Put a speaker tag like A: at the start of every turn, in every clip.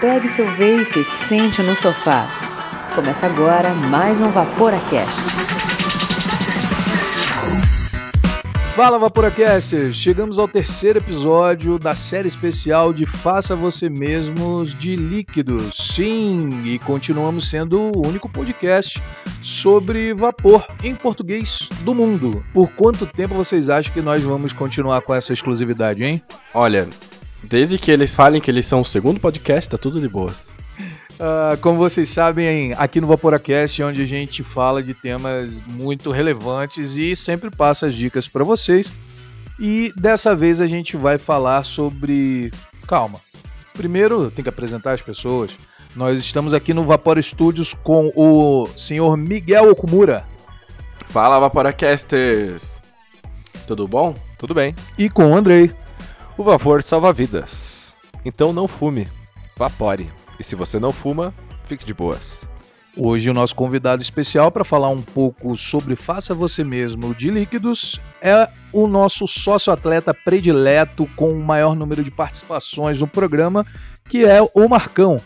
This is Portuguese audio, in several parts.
A: Pegue seu veículo e sente no sofá. Começa agora mais um Vaporacast.
B: Fala Vaporacasters! Chegamos ao terceiro episódio da série especial de Faça Você Mesmos de Líquidos. Sim, e continuamos sendo o único podcast sobre vapor em português do mundo. Por quanto tempo vocês acham que nós vamos continuar com essa exclusividade, hein?
C: Olha, desde que eles falem que eles são o segundo podcast, tá tudo de boas.
B: Uh, como vocês sabem, aqui no Vaporacast, onde a gente fala de temas muito relevantes e sempre passa as dicas para vocês. E dessa vez a gente vai falar sobre. Calma. Primeiro tem que apresentar as pessoas. Nós estamos aqui no Vapor Studios com o senhor Miguel Okumura.
C: Fala, Vaporacasters! Tudo bom? Tudo bem.
B: E com o Andrei.
D: O vapor salva vidas. Então não fume, vapore. E se você não fuma, fique de boas.
B: Hoje o nosso convidado especial para falar um pouco sobre Faça Você Mesmo de líquidos é o nosso sócio-atleta predileto com o maior número de participações no programa, que é o Marcão.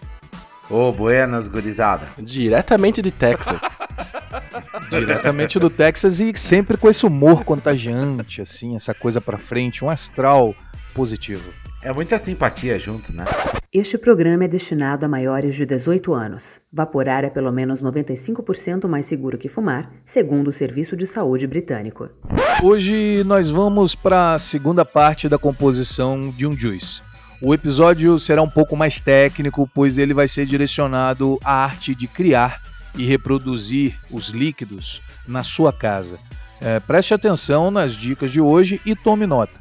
E: Ô, oh, buenas, gurizada.
C: Diretamente de Texas.
B: Diretamente do Texas e sempre com esse humor contagiante, assim, essa coisa pra frente, um astral positivo.
E: É muita simpatia junto, né?
A: Este programa é destinado a maiores de 18 anos. Vaporar é pelo menos 95% mais seguro que fumar, segundo o Serviço de Saúde Britânico.
B: Hoje nós vamos para a segunda parte da composição de um juice. O episódio será um pouco mais técnico, pois ele vai ser direcionado à arte de criar e reproduzir os líquidos na sua casa. É, preste atenção nas dicas de hoje e tome nota.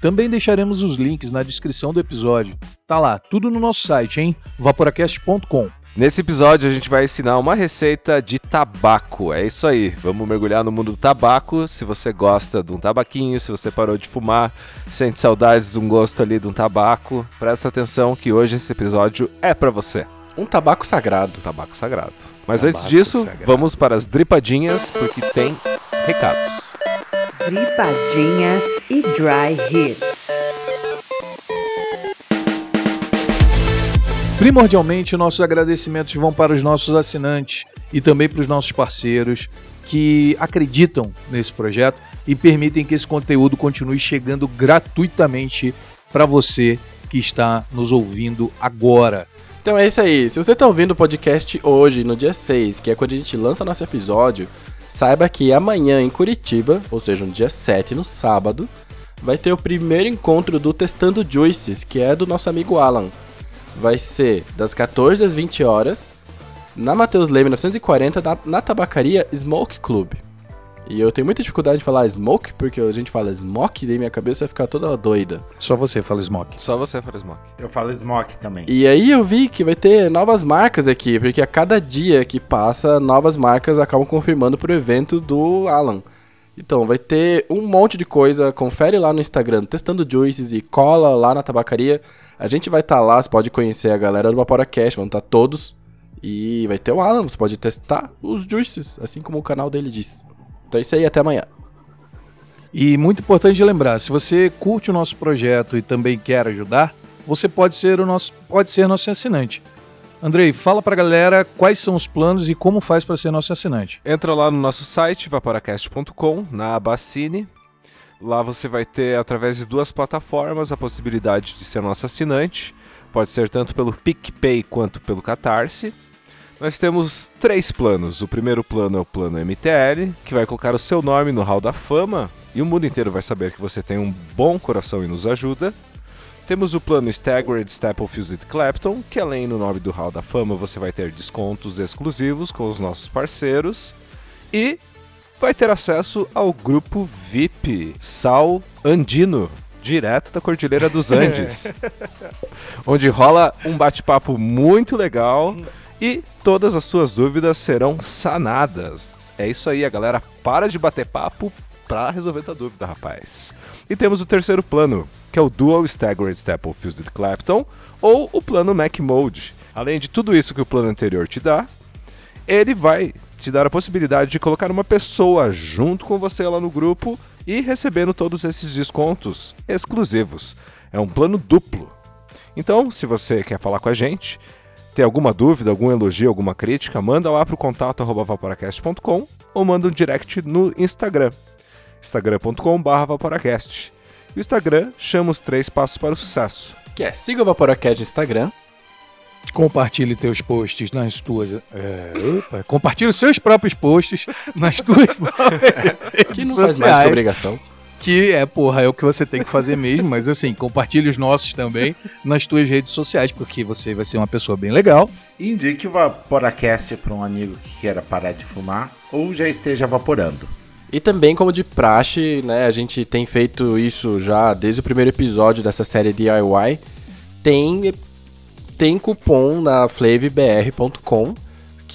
B: Também deixaremos os links na descrição do episódio. Tá lá, tudo no nosso site, hein? vaporacast.com.
D: Nesse episódio a gente vai ensinar uma receita de tabaco. É isso aí, vamos mergulhar no mundo do tabaco. Se você gosta de um tabaquinho, se você parou de fumar, sente saudades de um gosto ali de um tabaco, presta atenção que hoje esse episódio é para você.
C: Um tabaco sagrado.
D: Um tabaco sagrado. Mas
C: tabaco
D: antes disso,
C: sagrado.
D: vamos para as dripadinhas, porque tem recados.
A: Dripadinhas e Dry Hits.
B: Primordialmente, nossos agradecimentos vão para os nossos assinantes e também para os nossos parceiros que acreditam nesse projeto e permitem que esse conteúdo continue chegando gratuitamente para você que está nos ouvindo agora.
C: Então é isso aí. Se você está ouvindo o podcast hoje, no dia 6, que é quando a gente lança nosso episódio, saiba que amanhã em Curitiba, ou seja, no dia 7, no sábado, vai ter o primeiro encontro do Testando Juices, que é do nosso amigo Alan. Vai ser das 14 às 20 horas, na Mateus Leme 940, na, na tabacaria Smoke Club. E eu tenho muita dificuldade de falar smoke, porque a gente fala smoke, e daí minha cabeça vai ficar toda doida.
B: Só você fala smoke.
D: Só você fala smoke.
E: Eu falo smoke também.
C: E aí eu vi que vai ter novas marcas aqui, porque a cada dia que passa, novas marcas acabam confirmando pro evento do Alan. Então, vai ter um monte de coisa, confere lá no Instagram, testando juices e cola lá na tabacaria. A gente vai estar lá, você pode conhecer a galera do Vaporacast, vão estar todos. E vai ter o Alan, você pode testar os juices, assim como o canal dele diz. Então é isso aí, até amanhã.
B: E muito importante lembrar, se você curte o nosso projeto e também quer ajudar, você pode ser o nosso, pode ser nosso assinante. Andrei, fala pra galera quais são os planos e como faz para ser nosso assinante.
D: Entra lá no nosso site, vaporacast.com, na aba Assine. Lá você vai ter, através de duas plataformas, a possibilidade de ser nosso assinante. Pode ser tanto pelo PicPay quanto pelo Catarse. Nós temos três planos. O primeiro plano é o plano MTL, que vai colocar o seu nome no Hall da Fama e o mundo inteiro vai saber que você tem um bom coração e nos ajuda. Temos o plano Staggered Staple Fused Clapton, que além do nome do Hall da Fama você vai ter descontos exclusivos com os nossos parceiros. E vai ter acesso ao grupo VIP Sal Andino, direto da Cordilheira dos Andes, onde rola um bate-papo muito legal e todas as suas dúvidas serão sanadas. É isso aí, a galera para de bater papo pra resolver tua dúvida, rapaz. E temos o terceiro plano, que é o Dual Staggered Staple Fused Clapton, ou o plano Mac Mode. Além de tudo isso que o plano anterior te dá, ele vai te dar a possibilidade de colocar uma pessoa junto com você lá no grupo e recebendo todos esses descontos exclusivos. É um plano duplo. Então, se você quer falar com a gente, tem alguma dúvida, algum elogio, alguma crítica, manda lá pro contato arroba vaporacast.com ou manda um direct no Instagram, instagram.com.br vaporacast. O Instagram chama os três passos para o sucesso.
C: Que é, siga o Vaporacast no Instagram.
B: Compartilhe teus posts nas tuas. É, opa, compartilhe os seus próprios posts nas tuas
C: Que não faz mais que obrigação.
B: Que é, porra, é o que você tem que fazer mesmo, mas assim, compartilhe os nossos também nas tuas redes sociais, porque você vai ser uma pessoa bem legal.
E: Indique o Vaporacast para um amigo que queira parar de fumar ou já esteja vaporando.
C: E também, como de praxe, né, a gente tem feito isso já desde o primeiro episódio dessa série DIY. Tem, tem cupom na flavbr.com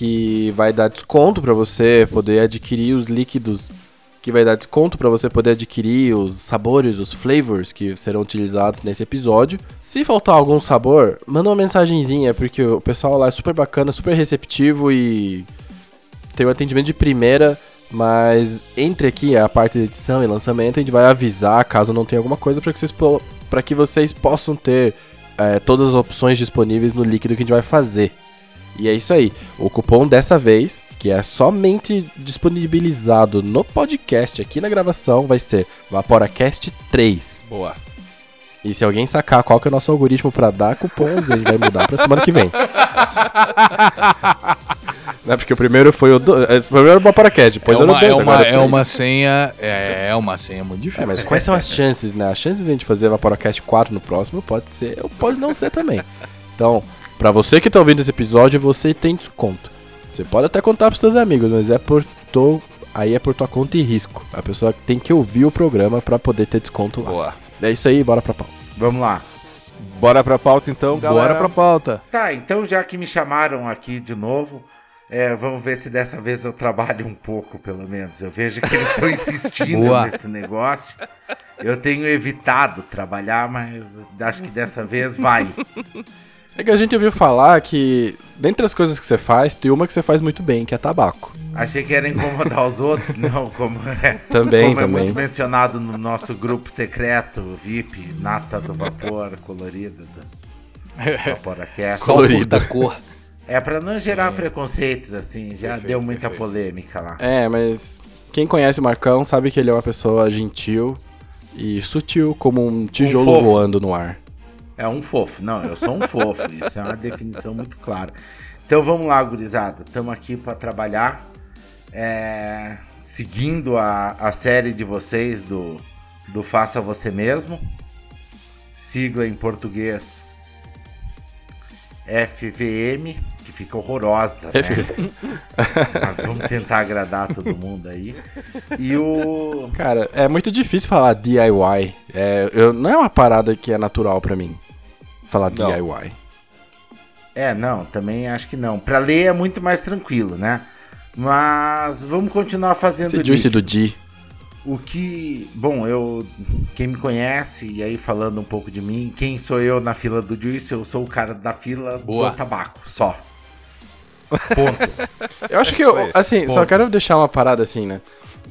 C: que vai dar desconto para você poder adquirir os líquidos, que vai dar desconto para você poder adquirir os sabores, os flavors que serão utilizados nesse episódio. Se faltar algum sabor, manda uma mensagenzinha, porque o pessoal lá é super bacana, super receptivo e tem um atendimento de primeira. Mas entre aqui a parte de edição e lançamento, a gente vai avisar caso não tenha alguma coisa para que, vocês que vocês possam ter é, todas as opções disponíveis no líquido que a gente vai fazer. E é isso aí. O cupom dessa vez, que é somente disponibilizado no podcast aqui na gravação, vai ser Vaporacast 3.
B: Boa.
C: E se alguém sacar qual que é o nosso algoritmo para dar cupons, a gente vai mudar pra semana que vem. É porque o primeiro foi o do... é, o primeiro era o Vaporacast, depois
B: é
C: era o
B: uma,
C: 2,
B: é, uma, é
C: três.
B: uma senha. É, é uma senha muito difícil.
C: É, mas quais são as chances, né? As chances de a gente fazer Vaporacast 4 no próximo pode ser ou pode não ser também. Então, pra você que tá ouvindo esse episódio, você tem desconto. Você pode até contar pros seus amigos, mas é por tô, aí é por tua conta e risco. A pessoa tem que ouvir o programa pra poder ter desconto lá.
B: Boa.
C: É isso aí, bora pra pau.
E: Vamos lá.
D: Bora pra pauta então, galera.
B: Bora pra pauta.
E: Tá, então já que me chamaram aqui de novo, é, vamos ver se dessa vez eu trabalho um pouco, pelo menos. Eu vejo que eles estão insistindo
B: Boa.
E: nesse negócio. Eu tenho evitado trabalhar, mas acho que dessa vez vai.
C: É que a gente ouviu falar que, dentre as coisas que você faz, tem uma que você faz muito bem, que é tabaco.
E: Achei que era incomodar os outros, não, como é,
C: Também,
E: como é
C: também.
E: muito mencionado no nosso grupo secreto, VIP, Nata do Vapor, colorida do Vaporacast.
B: Só
C: Colorido.
B: da cor.
E: É pra não gerar preconceitos, assim, já
B: Perfeito,
E: deu muita
B: perfeito.
E: polêmica lá.
C: É, mas quem conhece o Marcão sabe que ele é uma pessoa gentil e sutil como um tijolo
E: fofo.
C: voando no ar.
E: É um fofo. Não, eu sou um fofo. Isso é uma definição muito clara. Então vamos lá, gurizada. Estamos aqui para trabalhar. é, seguindo a, a série de vocês do, do Faça Você Mesmo. Sigla em português FVM, que fica horrorosa, né? Mas vamos tentar agradar todo mundo aí. E o.
C: Cara, é muito difícil falar DIY. É, eu, não é uma parada que é natural pra mim. Falar
D: Não.
C: DIY.
E: É, não, também acho que não. Pra ler é muito mais tranquilo, né? Mas vamos continuar fazendo
C: Esse juice do D.
E: O que. Bom, eu. Quem me conhece, e aí falando um pouco de mim, quem sou eu na fila do Juice? Eu sou o cara da fila
B: Boa.
E: do tabaco, só. Ponto.
C: Eu acho que eu, assim, só
E: Bom.
C: quero deixar uma parada assim, né?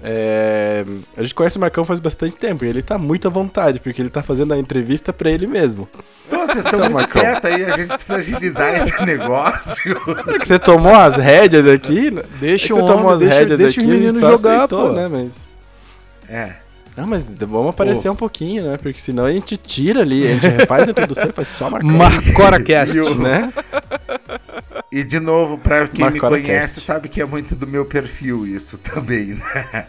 C: É, a gente conhece o Marcão faz bastante tempo e ele tá muito à vontade, porque ele tá fazendo a entrevista pra ele mesmo.
E: Então vocês estão
C: Então,
E: muito
C: Marcão.
E: quietos aí, a gente precisa agilizar esse negócio.
C: É que você tomou as rédeas aqui, né?
B: Deixa
C: é
B: o
C: que você tomou
B: homem,
C: as
B: deixa,
C: rédeas
B: deixa
C: aqui,
B: os meninos
C: só
B: jogar,
C: aceitou,
B: pô.
C: né? Mas...
E: É.
C: Não, mas vamos aparecer um pouquinho, né? Porque senão a gente tira ali, a gente refaz a introdução e faz só Marcão.
B: Marcoracast.
E: O-
C: Né?
E: E de novo, pra quem me
C: Marcora
E: conhece,
C: Cast.
E: sabe que é muito do meu perfil isso também, né?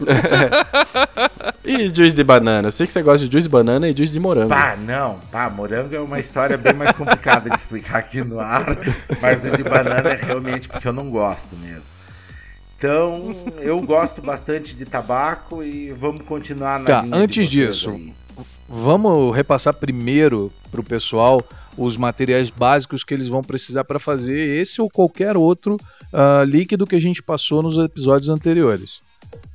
C: E juice de banana? Eu sei que você gosta de juice de banana e juice de morango.
E: Pá, não. Pá, morango é uma história bem mais complicada de explicar aqui no ar. Mas o de banana é realmente porque eu não gosto mesmo. Então, eu gosto bastante de tabaco e vamos continuar na
B: Tá, antes disso,
E: aí.
B: Vamos repassar primeiro pro pessoal os materiais básicos que eles vão precisar para fazer esse ou qualquer outro ah, líquido que a gente passou nos episódios anteriores.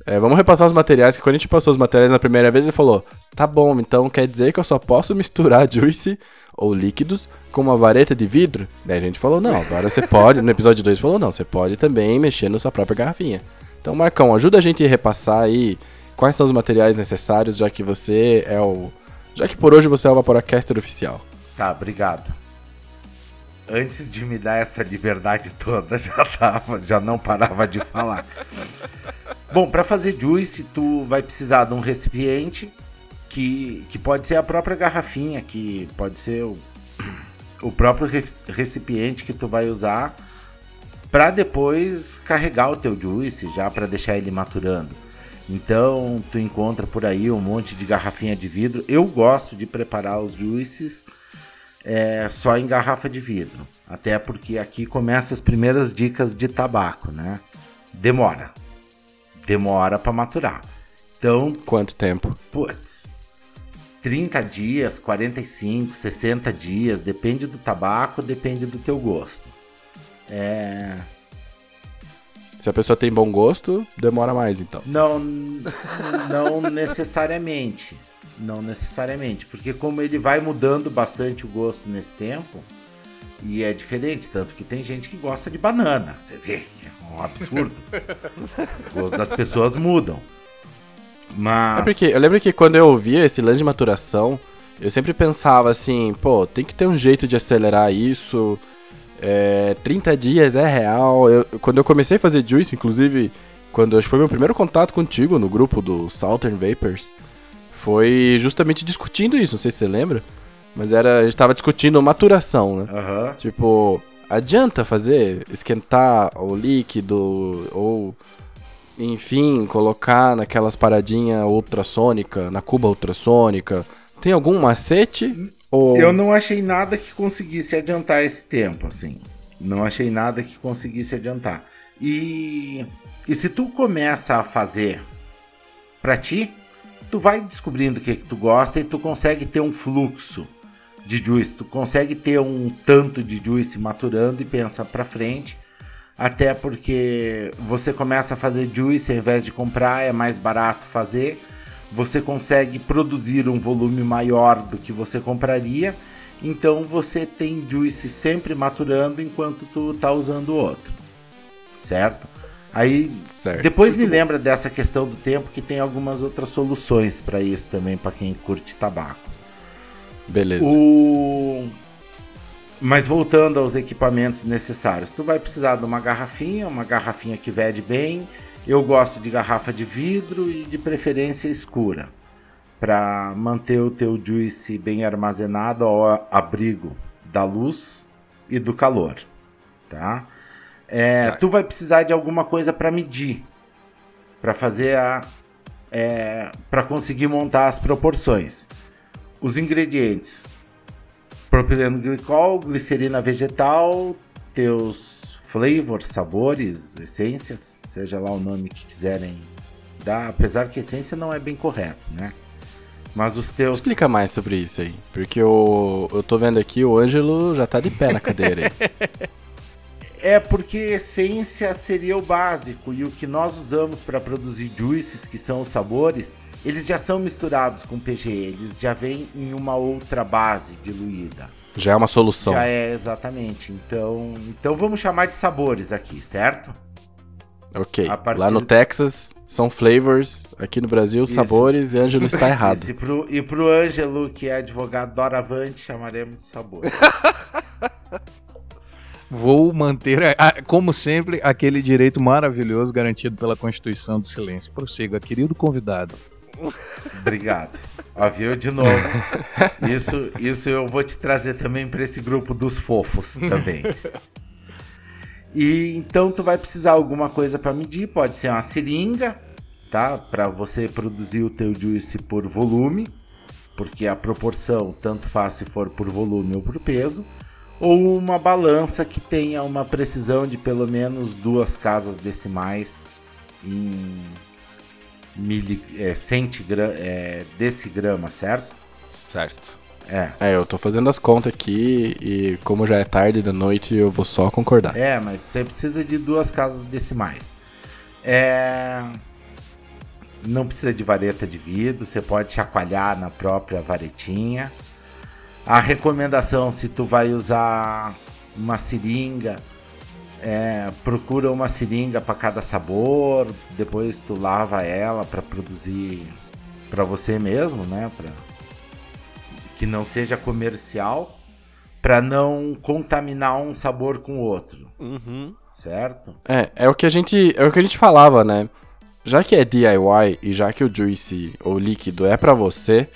C: É, vamos repassar os materiais, que quando a gente passou os materiais na primeira vez, ele falou: tá bom, então quer dizer que eu só posso misturar juice ou líquidos com uma vareta de vidro? Daí a gente falou: não, agora você pode. No episódio 2 falou: não, você pode também mexer na sua própria garrafinha. Então, Marcão, ajuda a gente a repassar aí quais são os materiais necessários, já que você é o. Já que por hoje você é o Vaporacaster oficial.
E: Tá, obrigado. Antes de me dar essa liberdade toda, já tava, já não parava de falar. Bom, para fazer juice, tu vai precisar de um recipiente que, que pode ser a própria garrafinha, que pode ser o, o próprio recipiente que tu vai usar para depois carregar o teu juice, já para deixar ele maturando. Então, tu encontra por aí um monte de garrafinha de vidro. Eu gosto de preparar os juices é, só em garrafa de vidro. Até porque aqui começam as primeiras dicas de tabaco, né? Demora. Demora para maturar. Então.
C: Quanto tempo?
E: Putz. 30 dias, 45, 60 dias, depende do tabaco, depende do teu gosto. É.
C: Se a pessoa tem bom gosto, demora mais então.
E: Não, não necessariamente. Não necessariamente, porque como ele vai mudando bastante o gosto nesse tempo, e é diferente, tanto que tem gente que gosta de banana. Você vê que é um absurdo. o gosto das pessoas mudam. Mas.
C: É porque eu lembro que quando eu ouvia esse lance de maturação, eu sempre pensava assim, pô, tem que ter um jeito de acelerar isso. É, 30 dias é real. Eu, quando eu comecei a fazer juice, inclusive, quando acho que foi meu primeiro contato contigo no grupo do Southern Vapors, foi justamente discutindo isso, não sei se você lembra, mas era, a gente tava discutindo maturação, né?
E: Uhum.
C: Tipo, adianta fazer, esquentar o líquido, ou, enfim, colocar naquelas paradinhas ultrassônica, na cuba ultrassônica. Tem algum macete? Ou...
E: Eu não achei nada que conseguisse adiantar esse tempo, assim. Não achei nada que conseguisse adiantar. E, e se tu começa a fazer pra ti, tu vai descobrindo o que, que tu gosta e tu consegue ter um fluxo de juice, tu consegue ter um tanto de juice maturando e pensa para frente, até porque você começa a fazer juice ao invés de comprar, é mais barato fazer, você consegue produzir um volume maior do que você compraria, então você tem juice sempre maturando enquanto tu tá usando o outro, certo? Aí certo. depois me lembra dessa questão do tempo que tem algumas outras soluções para isso também para quem curte tabaco.
C: Beleza.
E: O... Mas voltando aos equipamentos necessários, tu vai precisar de uma garrafinha, uma garrafinha que vede bem. Eu gosto de garrafa de vidro e de preferência escura, para manter o teu juice bem armazenado ao abrigo da luz e do calor, tá? É, tu vai precisar de alguma coisa para medir, para fazer a, é, para conseguir montar as proporções. Os ingredientes: propileno glicol, glicerina vegetal, teus flavors, sabores, essências, seja lá o nome que quiserem dar, apesar que essência não é bem correto, né? Mas os teus.
C: Explica mais sobre isso aí. Porque eu, eu tô vendo aqui, o Ângelo já tá de pé na cadeira aí.
E: É porque essência seria o básico e o que nós usamos para produzir juices, que são os sabores, eles já são misturados com PG, eles já vêm em uma outra base diluída.
C: Já é uma solução.
E: Já é, exatamente. Então, então vamos chamar de sabores aqui, certo?
C: Ok. Partir... Lá no Texas são flavors, aqui no Brasil Isso. sabores e Ângelo está errado.
E: Isso. E pro, e pro Ângelo, que é advogado doravante, chamaremos de sabores.
B: Vou manter, como sempre, aquele direito maravilhoso garantido pela Constituição do Silêncio. Prossiga, querido convidado.
E: Obrigado. Ó, viu de novo. Isso, isso eu vou te trazer também para esse grupo dos fofos também. E então tu vai precisar alguma coisa para medir, pode ser uma seringa, tá? Para você produzir o teu juice por volume, porque a proporção tanto faz se for por volume ou por peso ou uma balança que tenha uma precisão de pelo menos duas casas decimais em mili, é, centigra, é, decigrama, certo?
C: Certo.
E: É.
C: é, eu tô fazendo as contas aqui e como já é tarde da noite, eu vou só concordar.
E: É, mas você precisa de duas casas decimais. É... Não precisa de vareta de vidro, você pode chacoalhar na própria varetinha. A recomendação, se tu vai usar uma seringa, é, procura uma seringa para cada sabor, depois tu lava ela para produzir para você mesmo, né? Pra, que não seja comercial, para não contaminar um sabor com o outro,
D: Uhum.
E: certo?
C: É, é o que a gente, é o que a gente falava, né? Já que é DIY e já que o juice ou líquido é pra você,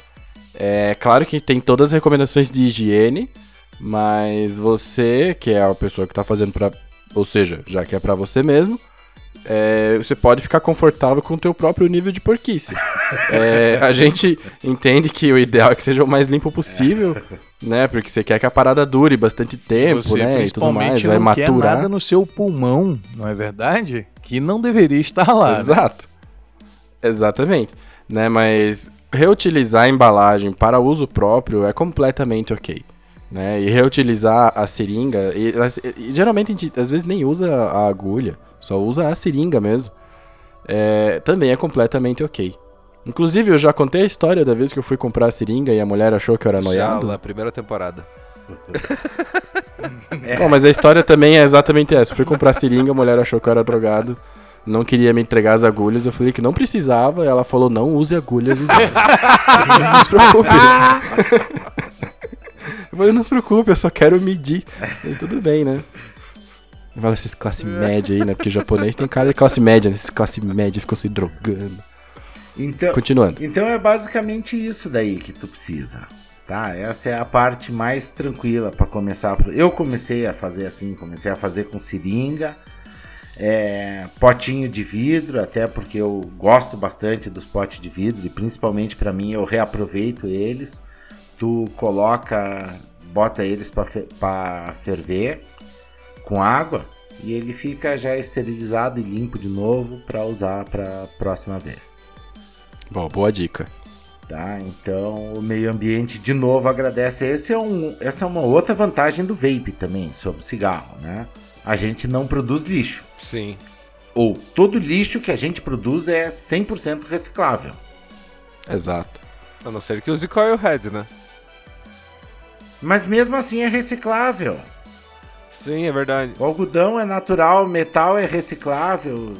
C: é claro que tem todas as recomendações de higiene, mas você, que é a pessoa que tá fazendo pra, ou seja, já que é pra você mesmo, é, você pode ficar confortável com o teu próprio nível de porquice. É, a gente entende que o ideal é que seja o mais limpo possível, né? Porque você quer que a parada dure bastante tempo,
B: Você
C: né? E tudo mais, vai
B: não quer
C: maturar.
B: nada no seu pulmão, não é verdade? Que não deveria estar lá. né?
C: Exato. Exatamente. Né, mas reutilizar a embalagem para uso próprio é completamente ok. Né? E reutilizar a seringa. E, e geralmente a gente às vezes nem usa a agulha, só usa a seringa mesmo. É, também é completamente ok. Inclusive, eu já contei a história da vez que eu fui comprar a seringa e a mulher achou que eu era
D: Já
C: noiado.
D: na primeira temporada.
C: Bom, mas a história também é exatamente essa. Eu fui comprar seringa, a mulher achou que eu era drogado. Não queria me entregar as agulhas. Eu falei que não precisava. Ela falou: não use agulhas usadas. não se preocupe. falei: não se preocupe, eu só quero medir. E tudo bem, né? Fala esses classe média aí, né? Porque japonês tem cara de classe média, né? Esses classe média ficam se drogando.
E: Então,
C: Continuando.
E: então é basicamente isso daí que tu precisa, tá? Essa é a parte mais tranquila para começar. Eu comecei a fazer assim, comecei a fazer com seringa, é, potinho de vidro, até porque eu gosto bastante dos potes de vidro e principalmente para mim eu reaproveito eles. Tu coloca, bota eles para ferver com água e ele fica já esterilizado e limpo de novo para usar para próxima vez.
C: Bom, boa dica.
E: Tá? Então o meio ambiente de novo agradece. Esse é um, essa é uma outra vantagem do vape também sobre o cigarro, né? A gente não produz lixo.
D: Sim.
E: Ou todo lixo que a gente produz é 100% reciclável.
C: Exato.
D: A não ser que use coilhead, né?
E: Mas mesmo assim é reciclável.
D: Sim, é verdade.
E: O algodão é natural, o metal é reciclável.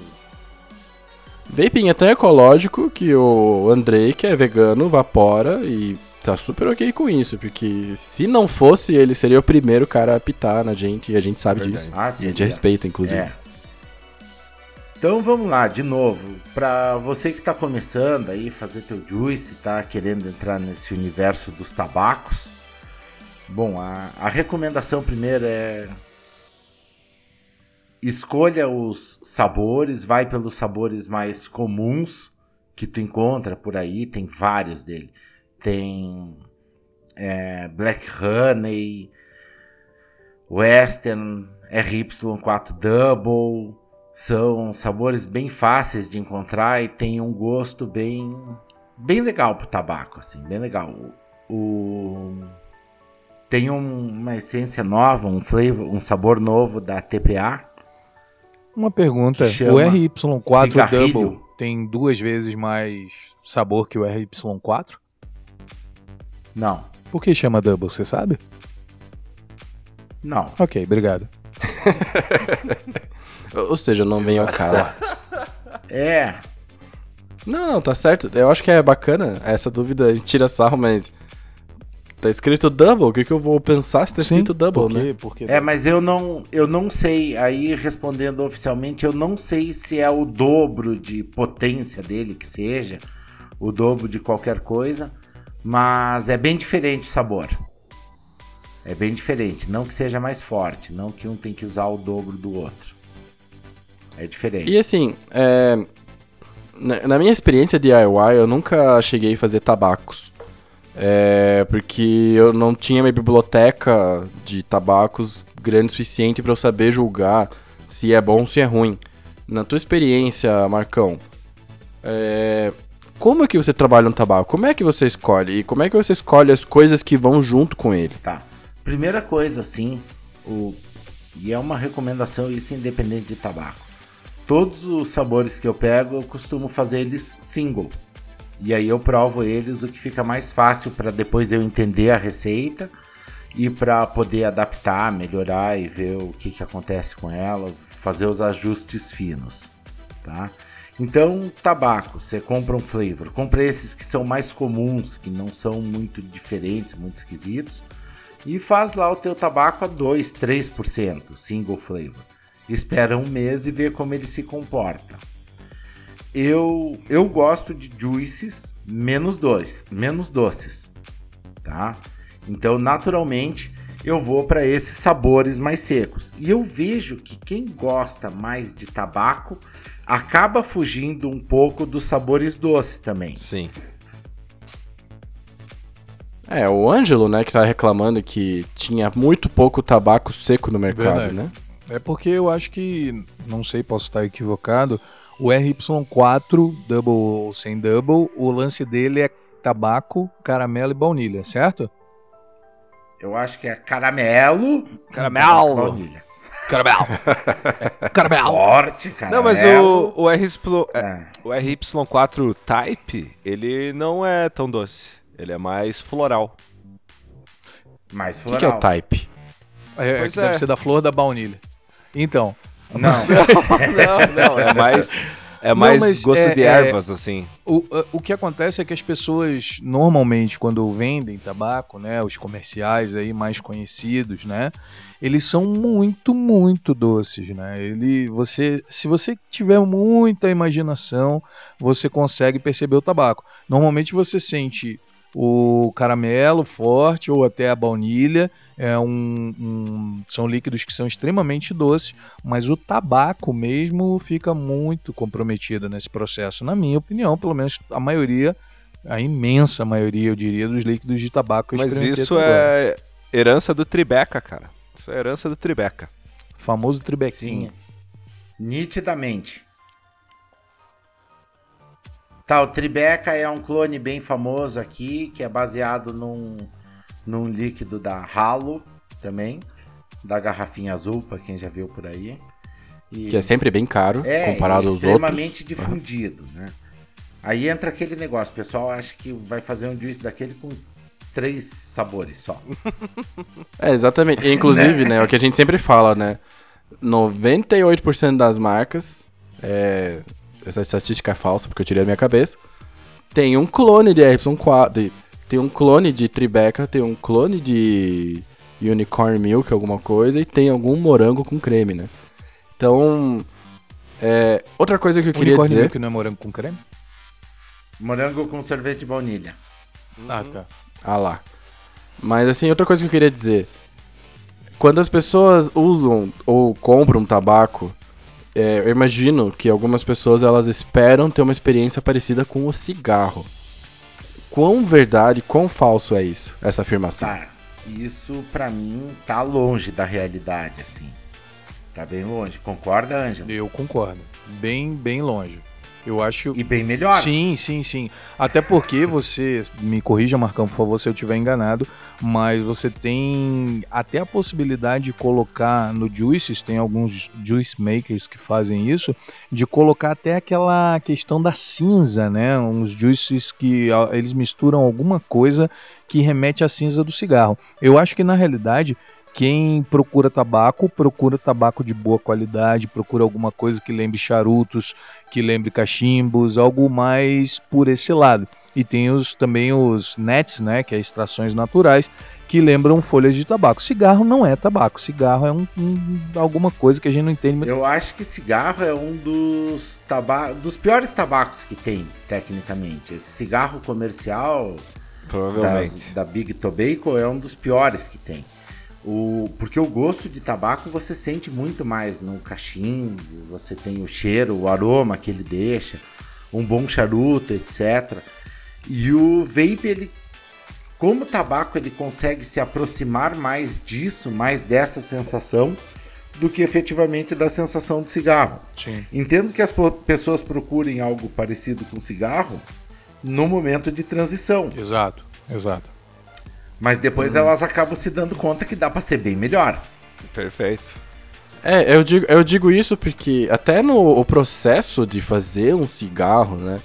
C: Vaping é tão ecológico que o Andrei, que é vegano, vapora e tá super ok com isso, porque se não fosse, ele seria o primeiro cara a pitar na gente, e a gente sabe
D: Verdade.
C: disso.
E: Ah,
C: E a gente
E: seria.
C: respeita, inclusive.
E: É. Então vamos lá, de novo, para você que tá começando aí fazer teu juice, tá querendo entrar nesse universo dos tabacos. Bom, a, a recomendação primeiro é escolha os sabores, vai pelos sabores mais comuns que tu encontra por aí, tem vários dele. Tem é, Black Honey, Western, RY4 Double, são sabores bem fáceis de encontrar e tem um gosto bem bem legal pro tabaco, assim, bem legal. O, o- tem um- uma essência nova, um flavor, um sabor novo da TPA.
B: Uma pergunta: o RY4
E: cigarrilho.
B: Double tem duas vezes mais sabor que o RY4?
E: Não,
B: Por que chama Double, você sabe?
E: não.
B: Ok, obrigado.
C: Ou seja, não vem ao caso.
E: É,
C: Não, não, tá certo. Eu acho que é bacana essa dúvida, a gente tira sarro, mas. Tá escrito double, o que, que eu vou pensar se tá escrito double,
B: por
C: né?
B: quê? Porque
E: é, mas eu não, eu não sei. Aí respondendo oficialmente, eu não sei se é o dobro de potência dele que seja, o dobro de qualquer coisa, mas é bem diferente o sabor. É bem diferente, não que seja mais forte, não que um tem que usar o dobro do outro. É diferente.
C: E assim, é, na, minha experiência DIY, eu nunca cheguei a fazer tabacos. É, porque eu não tinha minha biblioteca de tabacos grande o suficiente para eu saber julgar se é bom ou se é ruim. Na tua experiência, Marcão, é, como é que você trabalha um tabaco? Como é que você escolhe? E como é que você escolhe as coisas que vão junto com ele?
E: Tá. Primeira coisa, assim, o... e é uma recomendação isso independente de tabaco. Todos os sabores que eu pego, eu costumo fazer eles single. E aí eu provo eles, o que fica mais fácil para depois eu entender a receita e para poder adaptar, melhorar e ver o que, que acontece com ela, fazer os ajustes finos, tá? Então, tabaco, você compra um flavor, compra esses que são mais comuns, que não são muito diferentes, muito esquisitos, e faz lá o teu tabaco a 2, 3%, single flavor. Espera um mês e vê como ele se comporta. Eu, eu gosto de juices menos doces, menos doces, tá? Então, naturalmente, eu vou para esses sabores mais secos. E eu vejo que quem gosta mais de tabaco acaba fugindo um pouco dos sabores doces também.
D: Sim.
C: É, o Ângelo, né, que tá reclamando que tinha muito pouco tabaco seco no mercado,
B: Verdade.
C: né?
B: É porque eu acho que, não sei, posso estar equivocado, o RY4 Double ou sem Double, o lance dele é tabaco, caramelo e baunilha, certo?
E: Eu acho que é caramelo.
D: Caramelo.
E: Baunilha.
B: Caramelo! caramelo!
E: Forte, cara.
D: Não, mas o, o, RY,
E: É.
D: o RY4 Type, ele não é tão doce. Ele é mais floral.
E: Mais
C: O que,
E: floral.
C: que é o type?
B: É,
D: Pois
B: que
D: é.
B: deve ser da flor da baunilha. Então,
E: Não.
D: não, não, é mais, é mais
B: mas
D: gosto
B: é-
D: de
B: é-
D: ervas, assim.
B: O, o que acontece é que as pessoas, normalmente, quando vendem tabaco, né, os comerciais aí mais conhecidos, né, eles são muito, muito doces, né? Ele, você, se você tiver muita imaginação, você consegue perceber o tabaco. Normalmente você sente o caramelo forte ou até a baunilha, é um, um- são líquidos que são extremamente doces, mas o tabaco mesmo fica muito comprometido nesse processo, na minha opinião, pelo menos a maioria, a imensa maioria, eu diria, dos líquidos de tabaco
D: Mas isso é herança do Tribeca, cara. Isso é herança do Tribeca.
B: famoso tribequinha.
E: Sim. Nitidamente. Tá, o Tribeca é um clone bem famoso aqui, que é baseado num, num líquido da Halo também, da garrafinha azul, pra quem já viu por aí. E
C: Que é sempre bem caro
E: é,
C: comparado aos outros.
E: extremamente difundido, né? Aí entra aquele negócio, o pessoal acha que vai fazer um juice daquele com três sabores só.
C: É, exatamente. E, inclusive, né, o que a gente sempre fala, né? 98% das marcas, é, essa estatística é falsa, porque eu tirei da minha cabeça, tem um clone de RY4, de- tem um clone de Tribeca, tem um clone de Unicorn Milk, alguma coisa, e tem algum morango com creme, né? Então, é, outra coisa que eu queria
B: Unicórnio
C: dizer...
B: milk não é morango com creme?
E: Morango com sorvete de baunilha.
B: Ah, tá.
C: Ah lá. Mas assim, outra coisa que eu queria dizer. Quando as pessoas usam ou compram tabaco, é, eu imagino que algumas pessoas elas esperam ter uma experiência parecida com o cigarro. Quão verdade, quão falso é isso, essa afirmação?
E: Tá, isso pra mim tá longe da realidade, assim. Tá bem longe. Concorda, Ângelo?
B: Eu concordo. Bem, bem longe. Eu acho.
E: E bem melhor.
B: Sim, sim, sim. Até porque você, me corrija, Marcão, por favor, se eu estiver enganado, mas você tem até a possibilidade de colocar no juices, tem alguns juice makers que fazem isso, de colocar até aquela questão da cinza, né? Uns juices que eles misturam alguma coisa que remete à cinza do cigarro. Eu acho que na realidade quem procura tabaco, procura tabaco de boa qualidade, procura alguma coisa que lembre charutos, que lembre cachimbos, algo mais por esse lado. E tem os, também os nets, né, que é extrações naturais, que lembram folhas de tabaco. Cigarro não é tabaco, cigarro é um, um- alguma coisa que a gente não entende. muito.
E: Eu acho que cigarro é um dos, taba dos piores tabacos que tem, tecnicamente. Esse cigarro comercial
D: Provavelmente.
E: das- da Big Tobacco é um dos piores que tem. O, porque o gosto de tabaco você sente muito mais no cachimbo, você tem o cheiro, o aroma que ele deixa, um bom charuto, etc. E o vape, ele, como o tabaco, ele consegue se aproximar mais disso, mais dessa sensação, do que efetivamente da sensação do cigarro.
B: Sim.
E: Entendo que as pessoas procurem algo parecido com cigarro no momento de transição.
B: Exato, exato.
E: Mas depois elas acabam se dando conta que dá pra ser bem melhor.
D: Perfeito.
C: É, eu digo, eu digo isso porque até no o processo de fazer um cigarro, né?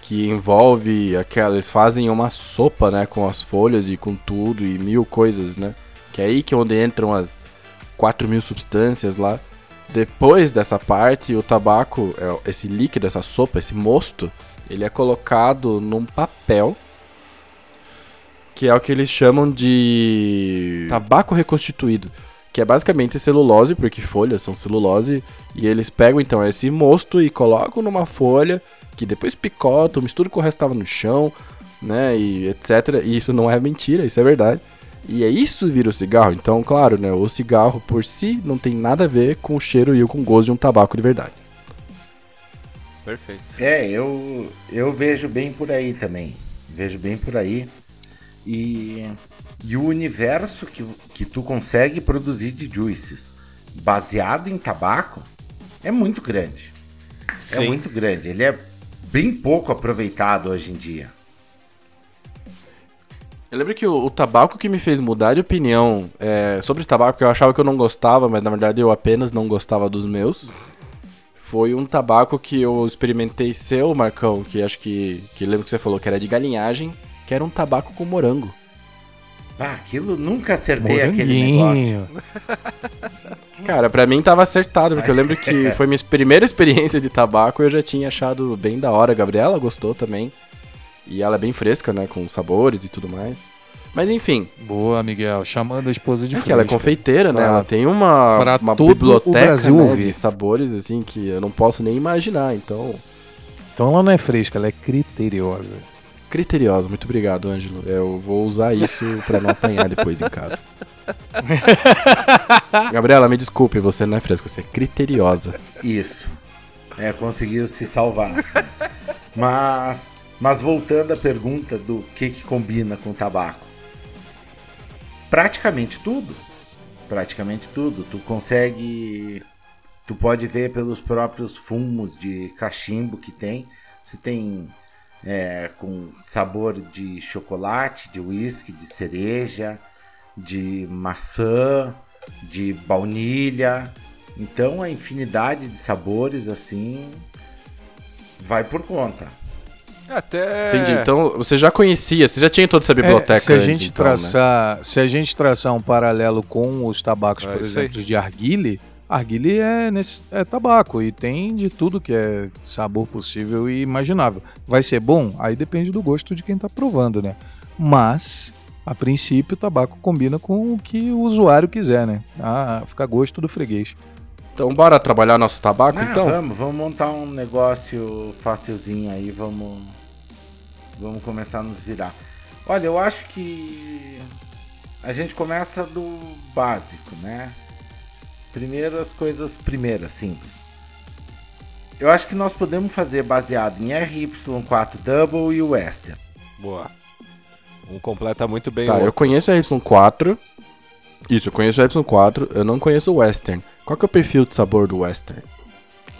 C: Que envolve aquela. Eles fazem uma sopa, né? Com as folhas e com tudo e mil coisas, né? Que é aí que é onde entram as 4 mil substâncias lá. Depois dessa parte, o tabaco, é, esse líquido, essa sopa, esse mosto, ele é colocado num papel que é o que eles chamam de tabaco reconstituído, que é basicamente celulose, porque folhas são celulose, e eles pegam então esse mosto e colocam numa folha, que depois picotam, misturam com o resto que estava no chão, né, e etc. E isso não é mentira, isso é verdade. E é isso que vira o cigarro. Então, claro, né, o cigarro por si não tem nada a ver com o cheiro e com o gosto de um tabaco de verdade.
D: Perfeito.
E: É, eu, eu vejo bem por aí também. Vejo bem por aí. E, e o universo que, que tu consegue produzir de juices baseado em tabaco é muito grande. É
D: Sim.
E: muito grande. Ele é bem pouco aproveitado hoje em dia.
C: Eu lembro que o, o tabaco que me fez mudar de opinião é, sobre tabaco, que eu achava que eu não gostava, mas na verdade eu apenas não gostava dos meus, foi um tabaco que eu experimentei seu, Marcão, que acho que, que lembro que você falou que era de galinhagem, que era um tabaco com morango.
E: Ah, aquilo nunca acertei aquele negócio.
C: Cara, pra mim tava acertado, porque eu lembro que foi minha primeira experiência de tabaco e eu já tinha achado bem da hora. A Gabriela gostou também. E ela é bem fresca, né? Com sabores e tudo mais. Mas enfim,
B: Boa, Miguel. Chamando a esposa de
C: é que ela é confeiteira, né?
B: Pra-
C: Ela tem uma, uma biblioteca né, de sabores, assim, que eu não posso nem imaginar. Então,
B: Então ela não é fresca, ela é criteriosa.
C: Criteriosa. Muito obrigado, Ângelo. Eu vou usar isso pra não apanhar depois em casa. Gabriela, me desculpe, você não é fresca, você é criteriosa.
E: Isso. É, conseguiu se salvar. assim. mas, mas voltando à pergunta do que, que combina com tabaco. Praticamente tudo. Praticamente tudo. Tu consegue. Tu pode ver pelos próprios fumos de cachimbo que tem. Se tem é, com sabor de chocolate, de uísque, de cereja, de maçã, de baunilha. Então a infinidade de sabores assim vai por conta.
D: Até.
C: Entendi. Então, você já conhecia, você já tinha toda essa biblioteca
B: É, se a
C: antes,
B: gente
C: então, né?
B: traçar, se a gente traçar um paralelo com os tabacos,
D: É
B: por exemplo, de arguile, arguile é, nesse, é tabaco e tem de tudo que é sabor possível e imaginável. Vai ser bom? Aí depende do gosto de quem tá provando, né? Mas a princípio o tabaco combina com o que o usuário quiser, né? Ah, fica a gosto do freguês.
C: Então, bora trabalhar nosso tabaco,
E: Ah,
C: então?
E: vamos, vamos montar um negócio facilzinho aí, vamos vamos começar a nos virar. Olha, eu acho que a gente começa do básico, né? Primeiro as coisas primeiras, simples. Eu acho que nós podemos fazer baseado em RY4 Double e Western.
D: Boa. Um completa muito bem
C: Tá,
D: o
C: eu
D: outro.
C: conheço a Y4. Isso, eu conheço a Y4, eu não conheço o Western. Qual que é o perfil de sabor do Western?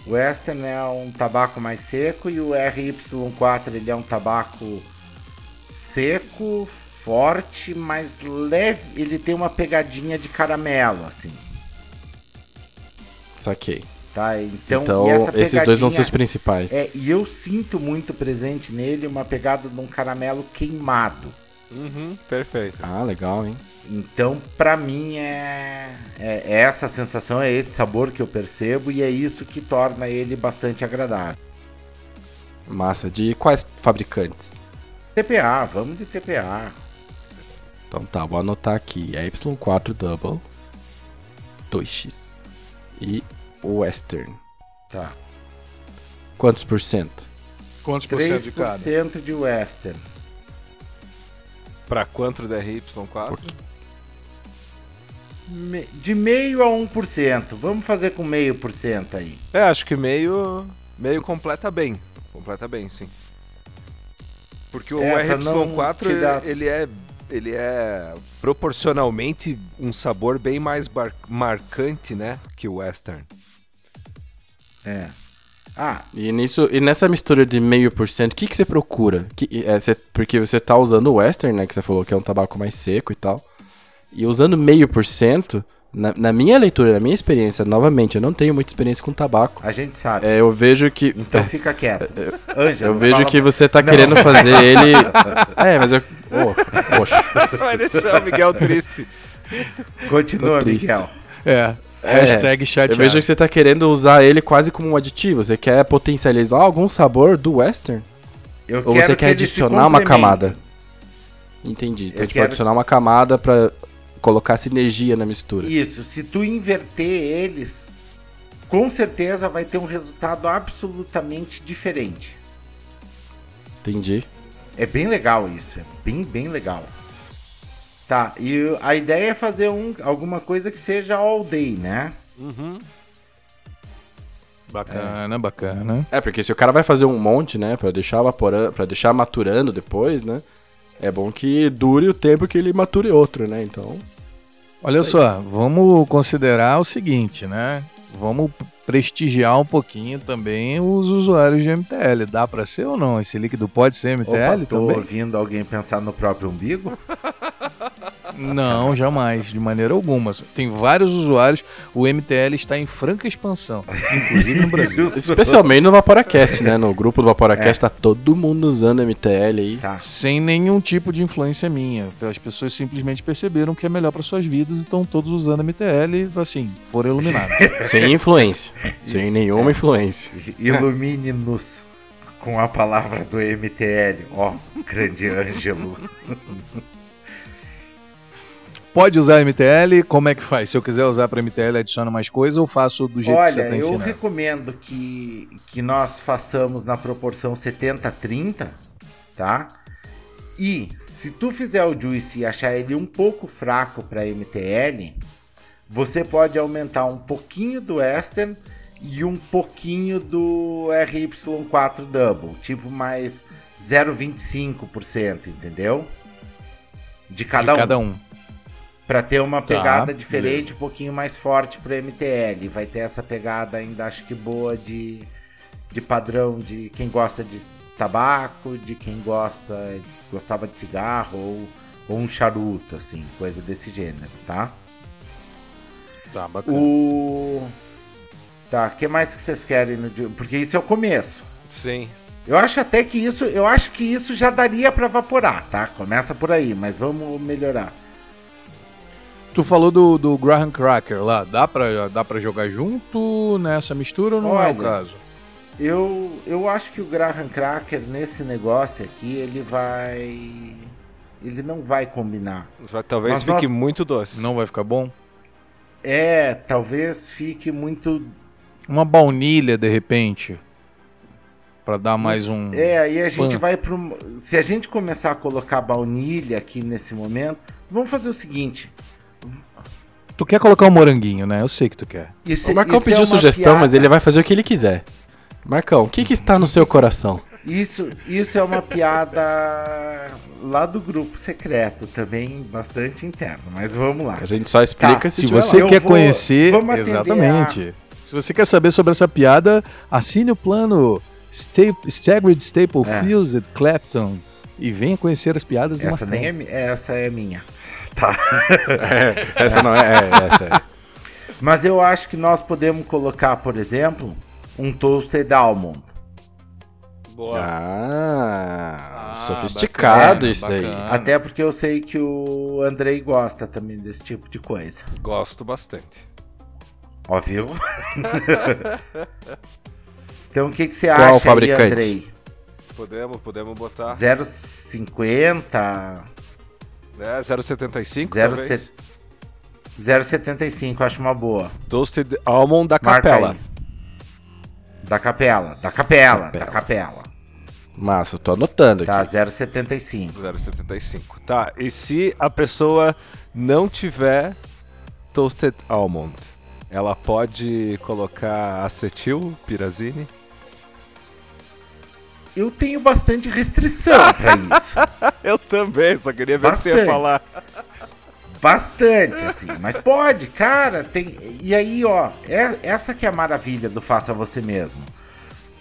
E: O Western é um tabaco mais seco e o RY4 ele é um tabaco seco, forte, mas leve. Ele tem uma pegadinha de caramelo, assim,
C: Saquei.
E: tá? Então,
C: Então,
E: e essa
C: esses dois vão ser os principais.
E: É, e eu sinto muito presente nele uma pegada de um caramelo queimado.
D: Uhum, perfeito.
C: Ah, legal, hein?
E: Então, pra mim é, é é essa sensação, é esse sabor que eu percebo e é isso que torna ele bastante agradável.
C: Massa. De quais fabricantes?
E: TPA, vamos de TPA.
C: Então tá, vou anotar aqui. É Y4 Double 2X. E Western.
E: Tá.
C: Quantos por cento?
B: Quantos por cento de cada?
E: 3% de Western.
D: Pra quanto da RY4?
E: Me- De meio a 1%. Vamos fazer com meio por cento aí.
D: É, acho que meio. Meio completa bem. Completa bem, sim. Porque o
E: É, pra não
D: RY4
E: tirar-
D: ele é. Ele é proporcionalmente um sabor bem mais marcante, né? Que o Western.
E: É. Ah,
C: E, nisso, e nessa mistura de meio por cento, o que, que você procura? Que, é, você- porque você tá usando o Western, né? Que você falou que é um tabaco mais seco e tal. E usando meio por cento, na, minha leitura, na minha experiência, novamente, eu não tenho muita experiência com tabaco.
E: a gente sabe.
C: É, eu vejo que.
E: Então fica quieto. Ângelo,
C: Eu vejo que você tá
E: Não.
C: querendo fazer ele. É, mas eu. Oh, poxa.
D: Vai deixar o Miguel triste.
E: Continua,
C: triste.
E: Miguel.
B: É.
C: É,
B: Hashtag
C: Eu
B: chateado.
C: vejo que você tá querendo usar ele quase como um aditivo. Você quer potencializar algum sabor do Western?
E: Eu
C: Ou
E: quero
C: você
E: que
C: quer
E: se
C: adicionar uma camada? Entendi. Então
E: Eu
C: gente
E: quero-
C: pode adicionar uma camada pra colocar sinergia na mistura.
E: Isso, se tu inverter eles, com certeza vai ter um resultado absolutamente diferente.
C: Entendi.
E: É bem legal isso, é bem, bem legal. Tá, e a ideia é fazer um, alguma coisa que seja all day, né?
B: Bacana, bacana.
C: É, porque se o cara vai fazer um monte, né, Pra deixar evaporando, para deixar maturando depois, né? É bom que dure o tempo que ele mature outro, né? Então,
B: Olha só, vamos considerar o seguinte, né? Vamos prestigiar um pouquinho também os usuários de MTL. Dá pra ser ou não? Esse líquido pode ser
E: Opa,
B: MTL
E: tô
B: também?
E: ouvindo alguém pensar no próprio umbigo.
B: Não, jamais, de maneira alguma. Tem vários usuários. O MTL está em franca expansão, inclusive no Brasil.
C: especialmente no Vaporacast, né? No grupo do Vaporacast tá todo mundo usando MTL aí.
E: Tá.
B: Sem nenhum tipo de influência minha. As pessoas simplesmente perceberam que é melhor para suas vidas e estão todos usando MTL, assim, foram iluminados.
C: Sem influência. Sem nenhuma influência.
E: Ilumine-nos com a palavra do MTL. Ó, grande Ângelo.
B: Pode usar MTL, como é que faz? Se eu quiser usar para MTL, adiciono mais coisa ou faço do jeito que você
E: Olha,
B: está
E: eu
B: ensinando?
E: recomendo que, que nós façamos na proporção 70-30, tá? E se tu fizer o Juice e achar ele um pouco fraco para MTL, você pode aumentar um pouquinho do Western e um pouquinho do RY4 Double, tipo mais 0,25%, entendeu? De cada,
B: de cada
E: um.
B: um.
E: Pra ter uma pegada
B: beleza.
E: diferente, um pouquinho mais forte pro MTL. Vai ter essa pegada ainda, acho que boa de, de padrão de quem gosta de tabaco, de quem gosta gostava de cigarro ou, ou um charuto, assim, coisa desse gênero, tá?
B: Tá, bacana.
E: O. Tá, o que mais que vocês querem no dia? Porque isso é o começo.
D: Sim.
E: Eu acho até que isso, eu acho que isso já daria pra evaporar, tá? Começa por aí, mas vamos melhorar.
B: Tu falou do, do Graham Cracker lá, dá pra, dá pra jogar junto nessa mistura ou não é o
E: Olha,
B: caso?
E: Eu, eu acho que o Graham Cracker nesse negócio aqui, ele vai. Ele não vai combinar.
D: Vai- Talvez
E: Mas
D: fique
E: nós-
D: muito doce.
B: Não vai ficar bom?
E: É, talvez fique muito.
B: Uma baunilha, de repente, Pra dar mais um...
E: É, aí a gente
B: Pan.
E: vai pro. Se a gente começar a colocar baunilha aqui nesse momento, vamos fazer o seguinte.
B: Tu quer colocar um moranguinho, né? Eu sei que tu quer.
E: Isso,
C: O Marcão
E: é
C: pediu
E: uma
C: sugestão,
E: piada-
C: mas ele vai fazer o que ele quiser. Marcão, o que que está no seu coração?
E: Isso, isso é uma piada lá do grupo secreto, também bastante interno, mas vamos lá.
C: A gente só explica
E: Tá,
C: se,
B: Se você
E: Eu
B: quer
E: vou-
B: conhecer, exatamente. Se você quer saber sobre essa piada, assine o plano Sta Staggered Staple
E: É.
B: Fused Clapton e venha conhecer as piadas do
E: Essa
B: Marcão.
E: nem é, essa é minha.
C: Lá. Essa não é, é essa é.
E: Mas eu acho que nós podemos colocar, por exemplo, um toasted almond.
D: Boa.
C: Ah,
B: Ah,
C: sofisticado
B: bacana,
C: isso aí.
B: bacana.
E: Até porque eu sei que o Andrei gosta também desse tipo de coisa.
D: Gosto bastante.
E: Ó, viu? então o que, que você
C: Qual
E: acha aí,
C: fabricante?
E: Andrei?
D: Podemos, podemos botar.
E: 0,50,
D: É, 0,75
E: Zero
D: talvez.
E: set- 0,75, acho uma boa.
D: Toasted Almond da
E: Marca
D: Capela.
E: aí. Da capela, da capela,
C: Capela.
E: da capela.
C: Massa, eu tô anotando
E: Tá,
C: aqui.
E: 0,75.
D: 0,75. Tá, e se a pessoa não tiver Toasted Almond, ela pode colocar acetil, pirazine?
E: Eu tenho bastante restrição pra isso.
D: Eu também, só queria ver se você ia
E: Bastante.
D: falar.
E: Bastante, assim. Mas pode, cara. Tem... E aí, ó, é... essa que é a maravilha do faça você mesmo.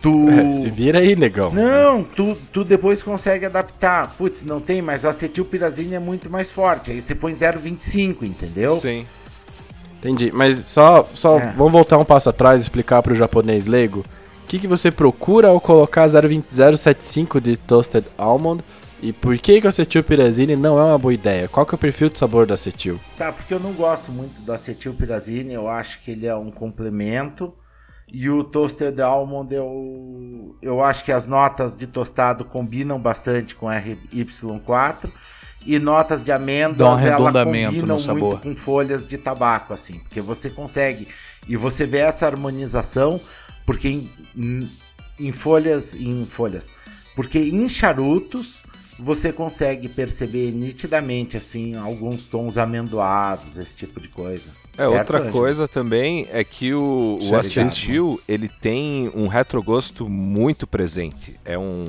E: Tu.
C: É, se vira aí, negão.
E: Não, tu, tu depois consegue adaptar. Putz, não tem, mas o acetilpirazine é muito mais forte. Aí você põe 0,25, entendeu?
D: Sim.
C: Entendi. Mas só, só
E: É.
C: vamos voltar um passo atrás e explicar pro japonês leigo. O que, que você procura ao colocar 0,20 0,75 de Toasted Almond e por que, que o acetilpirazine não é uma boa ideia? Qual que é o perfil de sabor do acetil?
E: Tá, porque eu não gosto muito do acetilpirazine, eu acho que ele é um complemento. E o toasted almond, eu, eu acho que as notas de tostado combinam bastante com RY4. e notas de
B: um
E: amêndoas, ela
B: arredondamento
E: combinam
B: no sabor.
E: muito com folhas de tabaco, assim, porque você consegue e você vê essa harmonização, porque em, em- em folhas, em folhas, porque em charutos você consegue perceber nitidamente assim alguns tons amendoados, esse tipo de coisa.
D: É,
E: Certo,
D: outra
E: Ângelo?
D: coisa também é que o, o acetil, ele tem um retrogosto muito presente. É um...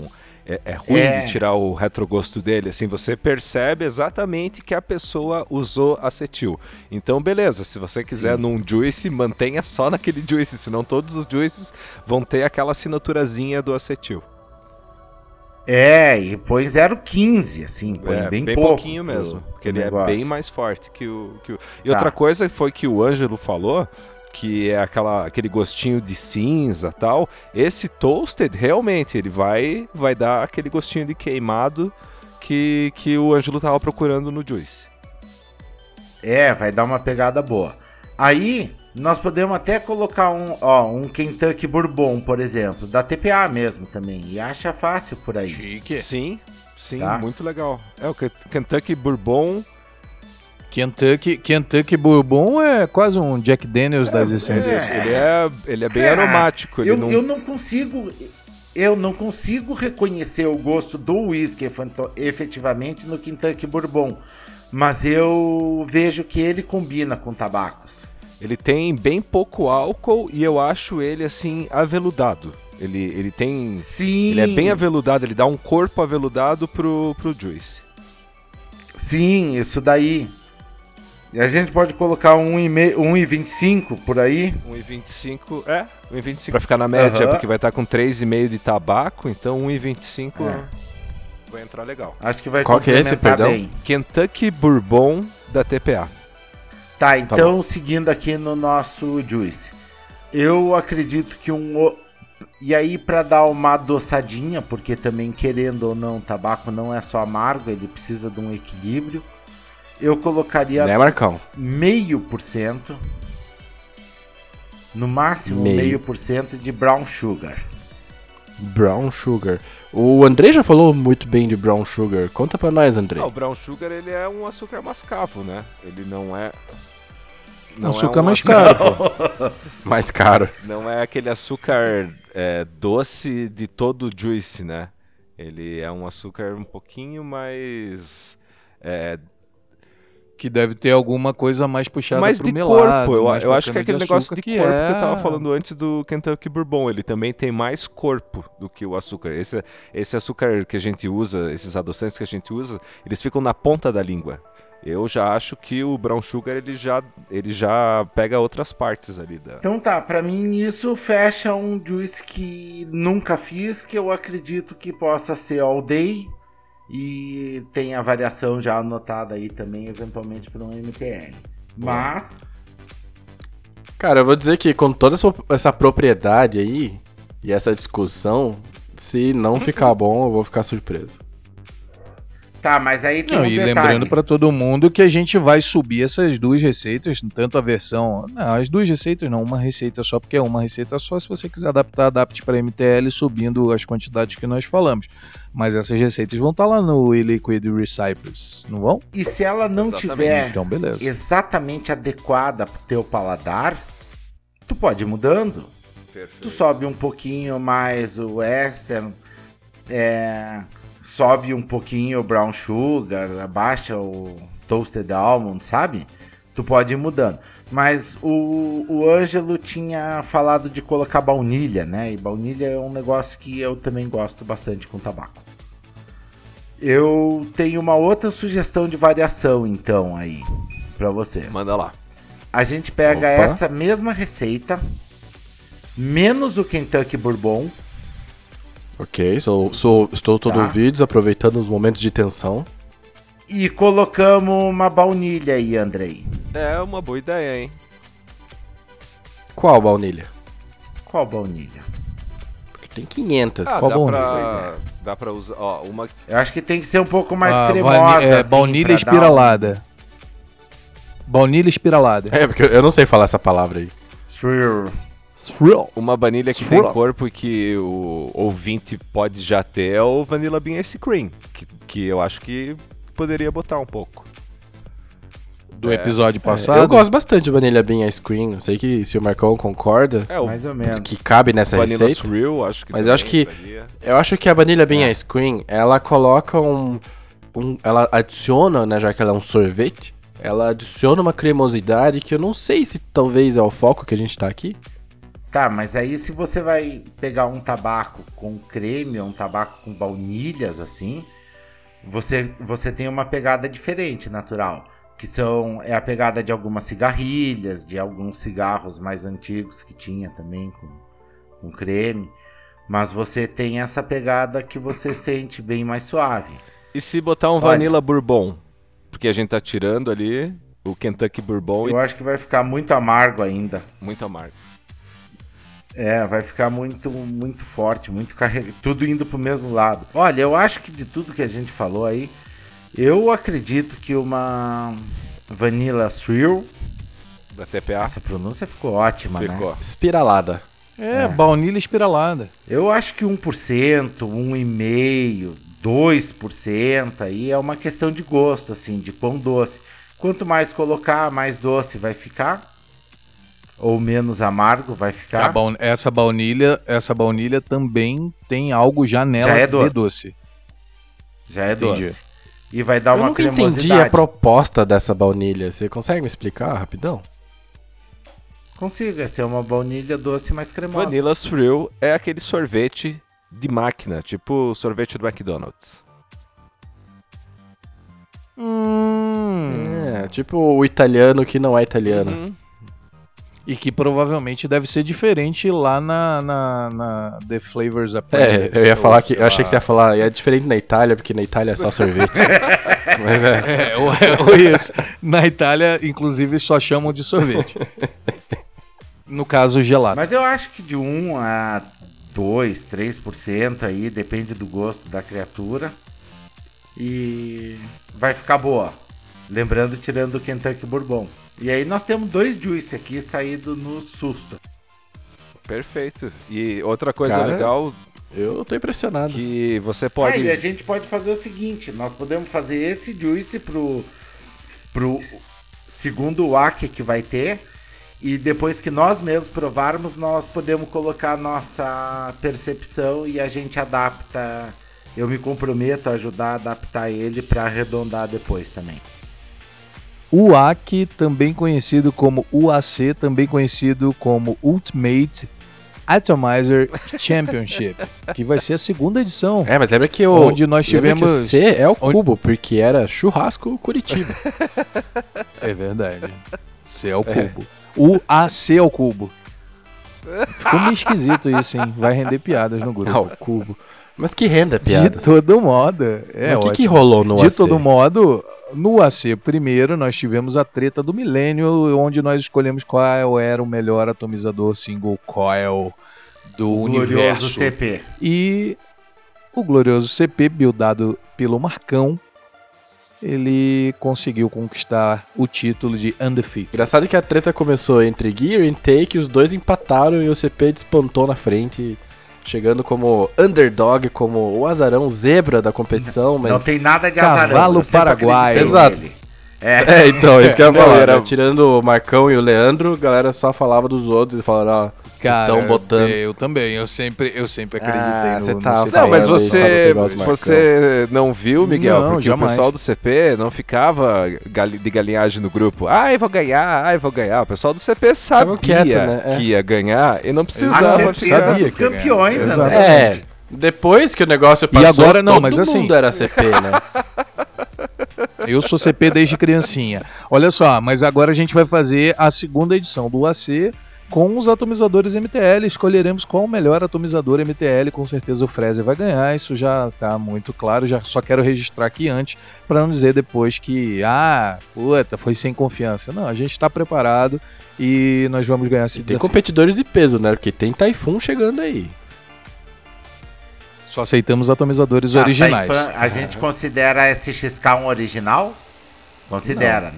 D: É, é ruim
E: É.
D: de tirar o retrogosto dele, assim, você percebe exatamente que a pessoa usou acetil. Então, beleza, se você quiser
E: Sim.
D: num juice, mantenha só naquele juice, senão todos os juices vão ter aquela assinaturazinha do acetil.
E: É, e põe 0,15, assim, põe
D: é,
E: bem,
D: bem,
E: pouco
D: pouquinho mesmo, porque ele é
E: negócio.
D: bem mais forte que o... Que o... E
E: Tá.
D: outra coisa foi que o Ângelo falou, que é aquela, aquele gostinho de cinza tal, esse toasted realmente, ele vai, vai dar aquele gostinho de queimado que, que o Ângelo tava procurando no Juice.
E: É, vai dar uma pegada boa. Aí, nós podemos até colocar um, ó, um Kentucky Bourbon, por exemplo, da TPA mesmo também, e acha fácil por aí.
B: Chique.
D: Sim, sim,
E: Tá.
D: muito legal. É o Ken- Kentucky Bourbon,
B: Kentucky, Kentucky Bourbon é quase um Jack Daniels das essências.
E: É.
D: ele é, ele é bem
E: Cara,
D: aromático. Ele
E: Eu
D: não...
E: eu não consigo... Eu não consigo reconhecer o gosto do whisky efetivamente no Kentucky Bourbon, mas eu vejo que ele combina com tabacos.
D: Ele tem bem pouco álcool e eu acho ele assim aveludado. Ele, ele tem.
E: Sim.
D: Ele é bem aveludado, ele dá um corpo aveludado pro, pro Juice.
E: Sim, isso daí. E a gente pode colocar um 1,5 1,25 por aí.
D: 1,25. É, 1,25 pra ficar na média,
E: Aham.
D: porque vai estar com 3,5 de tabaco, então 1,25
E: É.
D: vai entrar legal.
E: Acho que vai
C: Qual que é esse, perdão?
E: bem.
D: Kentucky Bourbon da TPA.
E: Tá, então seguindo aqui no nosso juice. Eu acredito que um e aí pra dar uma adoçadinha, porque também querendo ou não, tabaco não é só amargo, ele precisa de um equilíbrio. Eu colocaria
C: Né, Marcão?
E: meio por cento, no máximo
C: Meio.
E: por cento de brown sugar.
C: Brown Sugar. O André já falou muito bem de Brown Sugar. Conta pra nós, André.
D: Ah, o Brown Sugar ele é um açúcar mascavo, né? Ele não é.
B: Um açúcar
D: um
B: mais
D: açúcar-
B: caro, pô.
C: Mais caro.
D: Não é aquele açúcar é, doce de todo o juice, né? Ele é um açúcar um pouquinho mais. é,
B: Que deve ter alguma coisa mais puxada
D: mais
B: pro
D: de
B: melado.
D: corpo. Eu, eu acho que é aquele negócio de
B: que
D: corpo
B: é...
D: que eu tava falando antes do Kentucky Bourbon. Ele também tem mais corpo do que o açúcar. Esse, esse açúcar que a gente usa, esses adoçantes que a gente usa, eles ficam na ponta da língua. Eu já acho que o brown sugar ele já, ele já pega outras partes ali da.
E: Então tá, pra mim isso fecha um juice que nunca fiz, que eu acredito que possa ser all day e tem a variação já anotada aí também, eventualmente para um MTL. Mas,
C: Cara, eu vou dizer que com toda essa, essa propriedade aí e essa discussão, se não ficar bom, eu vou ficar surpreso.
E: Tá, mas aí tem
B: Não,
E: um
B: e
E: detalhe.
B: lembrando pra todo mundo que a gente vai subir essas duas receitas, tanto a versão. Não, as duas receitas não, uma receita só, porque é uma receita só. Se você quiser adaptar, adapte para MTL subindo as quantidades que nós falamos. Mas essas receitas vão estar lá no E-Liquid Recipes, não vão?
E: E se ela não
D: Exatamente.
E: tiver
B: Então, beleza.
E: exatamente adequada pro teu paladar, tu pode ir mudando. Tu sobe um pouquinho mais o western, é, sobe um pouquinho o brown sugar, abaixa o toasted almond, sabe? Tu pode ir mudando. Mas o, o Ângelo tinha falado de colocar baunilha, né? E baunilha é um negócio que eu também gosto bastante com tabaco. Eu tenho uma outra sugestão de variação, então, aí, pra vocês.
C: Manda lá.
E: A gente pega
C: Opa.
E: essa mesma receita, menos o Kentucky Bourbon,
C: Ok, sou, sou- estou todo
E: Tá.
C: ouvidos, aproveitando os momentos de tensão.
E: e colocamos uma baunilha aí, Andrei.
D: É uma boa ideia, hein?
C: Qual baunilha?
E: Qual baunilha?
C: Porque tem 500.
D: Ah,
B: Qual
D: dá
B: bom?
D: pra, dá pra usar. Ó, uma.
E: Eu acho que tem que ser um pouco mais
B: Ah,
E: cremosa.
B: vani- é,
E: assim,
B: baunilha
E: dar um-
B: espiralada. Baunilha espiralada.
C: É, porque eu não sei falar essa palavra aí.
E: Swirl.
D: Uma banilha que tem corpo e que o ouvinte pode já ter é o Vanilla Bean Ice Cream. Que, que eu acho que, poderia botar um pouco.
B: Do
D: É.
B: episódio
C: É,
B: passado.
C: eu gosto bastante de Vanilla Bean Ice Cream. Não sei que se o Marcão concorda,
D: É, o
E: Mais ou menos.
C: que cabe nessa
D: Vanilla
C: receita.
D: Surreal, acho que
C: Mas eu acho que-. Eu acho que a Vanilla
E: É.
C: Bean Ice Cream, ela coloca um, um- Ela adiciona, né, já que ela é um sorvete, ela adiciona uma cremosidade que eu não sei se talvez é o foco que a gente tá aqui.
E: Tá, mas aí se você vai pegar um tabaco com creme ou um tabaco com baunilhas assim, você, você tem uma pegada diferente, natural. Que são é a pegada de algumas cigarrilhas, de alguns cigarros mais antigos que tinha também com, com creme. Mas você tem essa pegada que você sente bem mais suave.
D: E se botar um
E: Olha.
D: Vanilla Bourbon? Porque a gente tá tirando ali o Kentucky Bourbon
E: Eu acho que vai ficar muito amargo ainda.
D: e muito amargo.
E: É, vai ficar muito, muito forte, muito carregado, tudo indo pro mesmo lado. Olha, eu acho que de tudo que a gente falou aí, eu acredito que uma Vanilla Thrill,
D: Da TPA
E: essa pronúncia ficou ótima, né?
D: ficou.
C: Espiralada.
B: É, baunilha espiralada.
E: Eu acho que 1%, 1,5%, 2% aí é uma questão de gosto, assim, de pão doce. Quanto mais colocar, mais doce vai ficar. Ou menos amargo vai ficar.
B: baun- essa baunilha, essa baunilha também tem algo já nela
E: Já é
B: de
E: doce.
B: doce.
E: Já é
B: Entendi.
E: doce. E vai dar
C: eu
E: uma
C: nunca entendi
E: cremosidade.
C: a proposta dessa baunilha. Você consegue me explicar rapidão?
E: Consigo, é ser uma baunilha doce mais cremosa.
D: Vanilla Surreal é aquele sorvete de máquina, tipo sorvete do McDonald's.
B: Hum.
C: É, tipo o italiano que não é italiano.
D: Uhum.
B: E que provavelmente deve ser diferente lá na, na, na The Flavors
C: É,
B: Apprentice.
C: eu ia falar que. Eu achei que você ia falar. É diferente na Itália, porque na Itália é só sorvete. Mas é.
B: É, ou, ou isso. Na Itália, inclusive, só chamam de sorvete. No caso, gelado.
E: Mas eu acho que de 1 a 2, 3% aí, depende do gosto da criatura. E vai ficar boa. Lembrando, tirando o Kentucky Bourbon. E aí nós temos dois juice aqui saído no susto.
D: Perfeito. E outra coisa
C: Cara,
D: legal
C: Eu tô impressionado.
D: que você pode.
E: e a gente pode fazer o seguinte, nós podemos fazer esse juice pro, pro segundo WAC que vai ter. E depois que nós mesmos provarmos, nós podemos colocar a nossa percepção e a gente adapta. Eu me comprometo a ajudar a adaptar ele para arredondar depois também.
B: UAC, também conhecido como UAC, também conhecido como Ultimate Atomizer Championship, que vai ser a segunda edição.
C: É, mas lembra que o.
B: Onde nós tivemos-
C: o C é o
B: onde-
C: cubo, porque era churrasco Curitiba.
B: É verdade. C ao cubo. UAC ao cubo. Ficou meio esquisito isso, hein? Vai render piadas no grupo.
C: o cubo. Mas que renda,
B: De
C: piada.
B: todo modo. É
C: Mas o que, que rolou no
B: De
C: AC?
B: todo modo, no AC primeiro nós tivemos a treta do milênio, onde nós escolhemos qual era o melhor atomizador single coil do
E: Glorioso
B: universo.
E: CP.
B: E o glorioso CP, buildado pelo Marcão, ele conseguiu conquistar o título de Undefeated.
C: Engraçado que a treta começou entre Gear e Take, os dois empataram e o CP despontou na frente, chegando como underdog, como o azarão zebra da competição, mas...
E: Não tem nada de
B: Cavalo
E: azarão. sempre
B: paraguaio.
C: Exato.
E: É,
C: É, então, isso que eu ia falar.
B: era-
C: né? Tirando o Marcão e o Leandro, a galera só falava dos outros e falaram, ó, vocês estão botando...
B: Eu também, eu sempre, eu sempre acreditei
C: Ah,
B: no,
C: você
B: no
C: tá
B: CP.
D: Não, mas
C: você
D: você, não viu, Miguel?
B: Não,
D: porque
B: jamais.
D: o pessoal do CP não ficava de galinhagem no grupo. Ai, vou ganhar, ai, vou ganhar. O pessoal do CP sabia
C: quieto, né? É.
D: que ia ganhar e não
E: a
D: precisava.
E: certeza
B: sabia
E: dos campeões,
B: Exatamente.
E: André.
C: É, depois que o negócio passou,
B: agora não,
C: todo
B: mas assim-
C: mundo era CP, né?
B: Eu sou CP desde criancinha. Olha só, mas agora a gente vai fazer a segunda edição do AC com os atomizadores MTL. Escolheremos qual o melhor atomizador MTL. Com certeza o Fraser vai ganhar. Isso já tá muito claro. Já só quero registrar aqui antes para não dizer depois que ah, puta, foi sem confiança. Não, a gente tá preparado e nós vamos ganhar esse
C: E tem competidores de peso, né? Porque tem Typhoon chegando aí.
B: Só aceitamos atomizadores
E: Tá,
B: originais.
E: Taifan, a gente considera esse XK um original? Considera, né?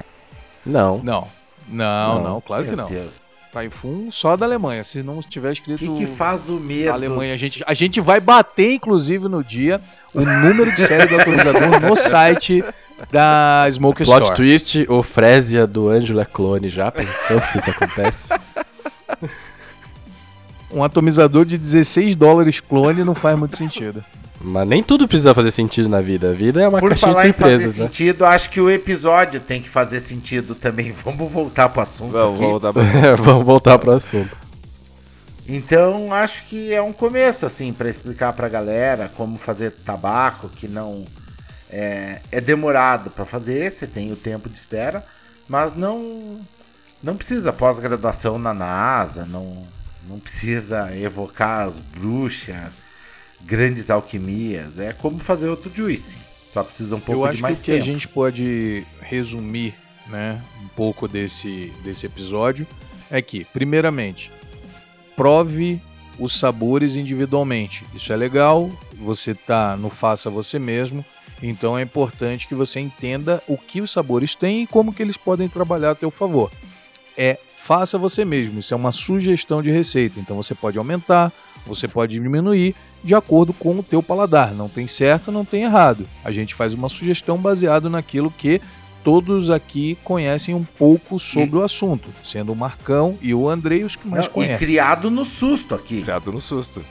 C: Não.
B: Não. Não,
C: Não.
B: não, claro que
E: Meu
B: não.
E: Deus.
B: Typhoon só da Alemanha. Se não tiver
E: O
B: escrito
E: que, que faz o medo?
B: Alemanha, a gente, a gente vai bater, inclusive, no dia, o número de série do atualizador no site da Smoke
C: Plot
B: Store.
C: twist, o Frésia do Ângelo é clone. Já pensou se isso acontece?
B: Um atomizador de 16 dólares clone não faz muito sentido.
C: Mas nem tudo precisa fazer sentido na vida. A vida é uma
E: Por
C: caixinha de
E: em fazer
C: surpresas, né?
E: sentido, acho que o episódio tem que fazer sentido também. Vamos voltar pro assunto
D: Vamos,
E: aqui.
D: vamos dar pra...
C: Vamos voltar pro assunto.
E: Então, acho que é um começo, assim, para explicar pra galera como fazer tabaco, que não é, é demorado para fazer, você tem o tempo de espera, mas não não precisa pós-graduação na NASA, não, não precisa evocar as bruxas, grandes alquimias, é como fazer outro juice, só precisa um pouco
B: Eu
E: de
B: acho que
E: mais
B: o que
E: tempo.
B: a gente pode resumir, né, um pouco desse, desse episódio é que, primeiramente, prove os sabores individualmente. Isso é legal, você tá no faça você mesmo, então é importante que você entenda o que os sabores têm e como que eles podem trabalhar a teu favor. É faça você mesmo, isso é uma sugestão de receita, então você pode aumentar, você pode diminuir de acordo com o teu paladar, não tem certo, não tem errado. A gente faz uma sugestão baseado naquilo que todos aqui conhecem um pouco sobre o assunto, sendo o Marcão e o Andrei os que mais
E: Não, e
B: conhecem.
E: criado no susto aqui.
D: Criado no susto.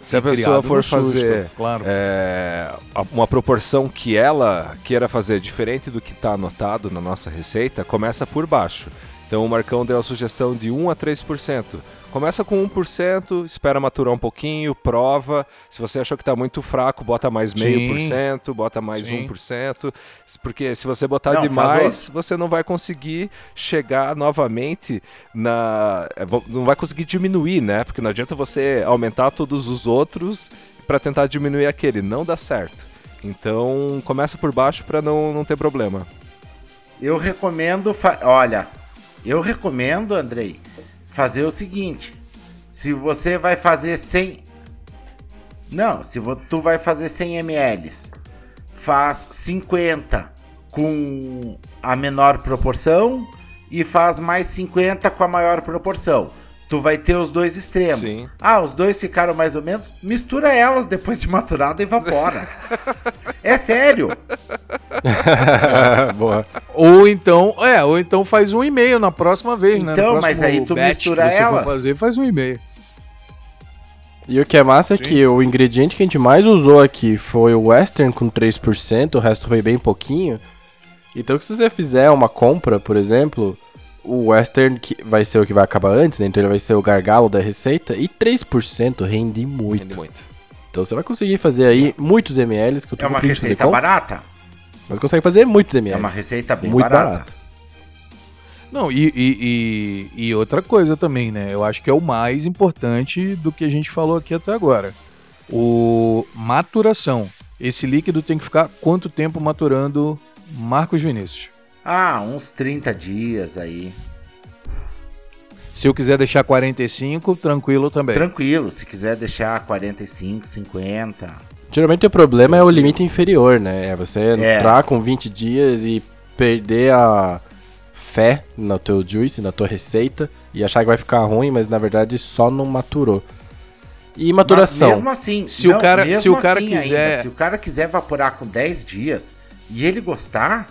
D: Se a
B: E
D: pessoa
B: criado
D: for
B: no susto,
D: fazer
B: claro.
D: é, uma proporção que ela queira fazer diferente do que está anotado na nossa receita, começa por baixo. Então o Marcão deu a sugestão de 1 a 3%. Começa com 1%, espera maturar um pouquinho, prova. Se você achou que está muito fraco, bota mais meio por cento, bota mais
B: Sim.
D: 1%. Porque se você botar
E: Não,
D: demais, você não vai conseguir chegar novamente na. é, Não vai conseguir diminuir, né? Porque não adianta você aumentar todos os outros para tentar diminuir aquele. Não dá certo. Então começa por baixo para não, não ter problema.
E: Eu recomendo, fa- olha, eu recomendo, Andrei, fazer o seguinte: se você vai fazer 100 Não, se tu vai fazer 100 ml, faz 50 com a menor proporção e faz mais 50 com a maior proporção. Tu vai ter os dois extremos.
D: Sim.
E: Ah, os dois ficaram mais ou menos. Mistura elas depois de maturada e evapora. é sério.
C: Boa.
B: Ou então, é, ou então faz um e-mail na próxima vez, né? No
E: Então, mas aí tu mistura
B: for fazer, faz um e-mail.
C: E o que é massa é que o ingrediente que a gente mais usou aqui foi o Western com 3%, o resto foi bem pouquinho. Então, se você fizer uma compra, por exemplo, o Western que vai ser o que vai acabar antes, né? Então ele vai ser o gargalo da receita, e 3% rende muito.
D: Rende muito.
C: Então você vai conseguir fazer aí muitos ml, que eu tô
E: É
C: com
E: uma receita barata.
C: Mas consegue fazer muitos ml.
E: É uma receita bem
C: muito
E: barata.
C: barato.
B: Não, e, e, e, e outra coisa também, né? Eu acho que é o mais importante do que a gente falou aqui até agora. O maturação. Esse líquido tem que ficar quanto tempo maturando Marcos Vinícius?
E: Ah, uns 30 dias aí.
B: Se eu quiser deixar 45, tranquilo também.
E: Tranquilo, se quiser deixar 45, 50.
C: Geralmente o problema é o limite inferior, né? É você
E: É.
C: entrar com 20 dias e perder a fé no teu juice, na tua receita, e achar que vai ficar ruim, mas na verdade só não maturou. E maturação.
E: Mas mesmo assim,
B: Se o cara- se o cara
E: assim
B: quiser-
E: se o cara quiser evaporar com 10 dias e ele gostar,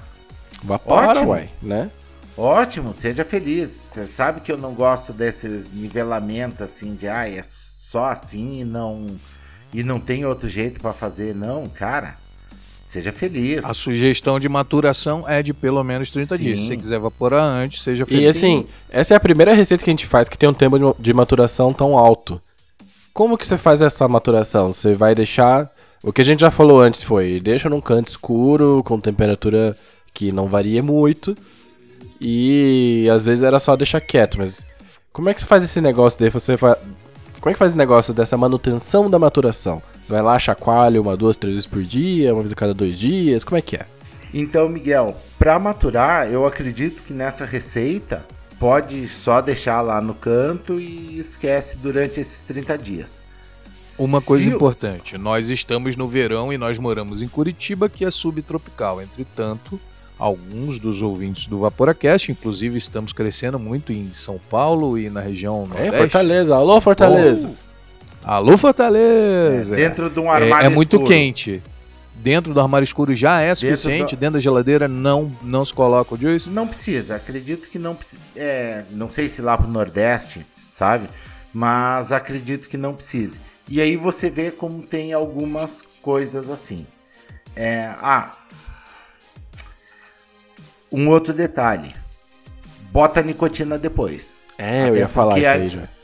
C: Vapora,
E: Ótimo.
C: uai, né?
E: ótimo, seja feliz. Você sabe que eu não gosto desses nivelamentos assim de ah, é só assim e não e não tem outro jeito pra fazer, não, cara. Seja feliz.
B: A sugestão de maturação é de pelo menos 30 dias. Se
E: Sim.
B: você quiser evaporar antes, seja
C: E
B: feliz.
C: assim, essa é a primeira receita que a gente faz que tem um tempo de- maturação tão alto. Como que você faz essa maturação? Você vai deixar. O que a gente já falou antes foi: deixa num canto escuro, com temperatura que não varia muito. E às vezes era só deixar quieto, mas. Como é que você faz esse negócio daí? Você. Como é que faz esse negócio dessa manutenção da maturação? Você vai lá, chacoalha uma, duas, três vezes por dia, uma vez a cada dois dias? Como é que é?
E: Então, Miguel, para maturar, eu acredito que nessa receita pode só deixar lá no canto e esquece durante esses 30 dias.
B: Uma coisa
E: Se o-
B: importante, nós estamos no verão e nós moramos em Curitiba, que é subtropical. Entretanto, alguns dos ouvintes do Vaporacast, inclusive estamos crescendo muito em São Paulo e na região
C: É,
B: nordeste.
C: Fortaleza. Alô, Fortaleza.
B: Alô, Fortaleza!
E: Dentro de um
B: É-
E: armário
B: é, muito
E: escuro.
B: quente. dentro do armário escuro já é suficiente?
E: do-
B: Dentro da geladeira não, não se coloca o juice?
E: Não precisa, acredito que não precisa. É, não sei se lá pro Nordeste, sabe? Mas acredito que não precise. E aí você vê como tem algumas coisas assim. É, ah, um outro detalhe. Bota a nicotina depois.
C: É, eu
E: Até
C: ia falar
E: porque
C: isso
E: a-
C: aí já.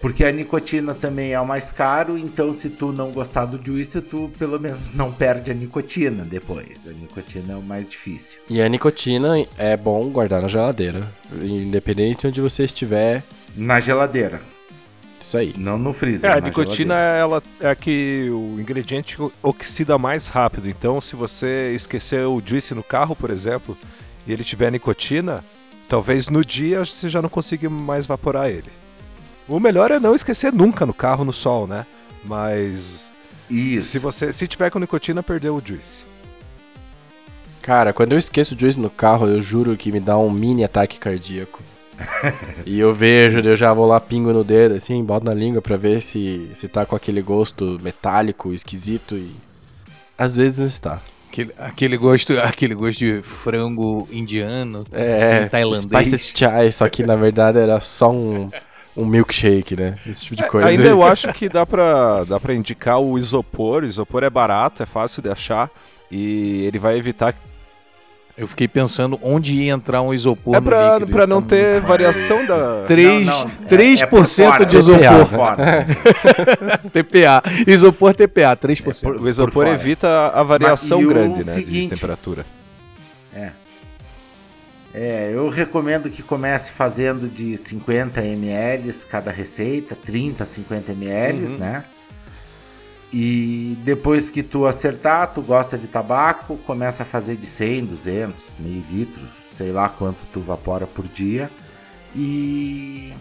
E: Porque a nicotina também é o mais caro, então se tu não gostar do juice, tu pelo menos não perde a nicotina depois. A nicotina é o mais difícil.
C: E a nicotina é bom guardar na geladeira. Independente de onde você estiver,
E: Na geladeira,
C: isso aí.
E: não no freezer.
D: É, a
E: na
D: nicotina
E: geladeira.
D: ela é a que o ingrediente oxida mais rápido. Então, se você esquecer o juice no carro, por exemplo, e ele tiver nicotina, talvez no dia você já não consiga mais evaporar ele. O melhor é não esquecer nunca no carro no sol, né? Mas
E: Isso.
D: se você se tiver com nicotina, perdeu o juice.
C: Cara, quando eu esqueço o juice no carro, eu juro que me dá um mini ataque cardíaco. e eu vejo, eu já vou lá, pingo no dedo, assim, boto na língua pra ver se, se tá com aquele gosto metálico, esquisito e. Às vezes não está.
B: Aquele, aquele gosto, aquele gosto de frango indiano,
C: É,
B: assim, tailandês.
C: Spicy chai, só que na verdade era só um, um milkshake, né? Esse tipo de coisa.
D: Ainda eu acho que dá pra, dá pra indicar o isopor. O isopor é barato, é fácil de achar. E ele vai evitar.
B: Eu fiquei pensando onde ia entrar um isopor
D: É
B: no
D: pra,
B: líquido,
D: pra não
B: tá
D: ter variação da.
B: 3,
E: Não, não, é-
B: 3%
E: é por fora,
B: de
E: é
B: isopor.
C: TPA.
E: Por fora.
B: TPA. Isopor TPA, 3%.
E: por-
D: O isopor evita a variação
E: Mas,
D: grande né, de
E: seguinte-
D: temperatura.
E: É, eu recomendo que comece fazendo de 50 ml cada receita, 30, 50 ml,
D: Uhum.
E: né? E depois que tu acertar, tu gosta de tabaco, começa a fazer de 100, 200, meio litro, sei lá quanto tu vapora por dia. E,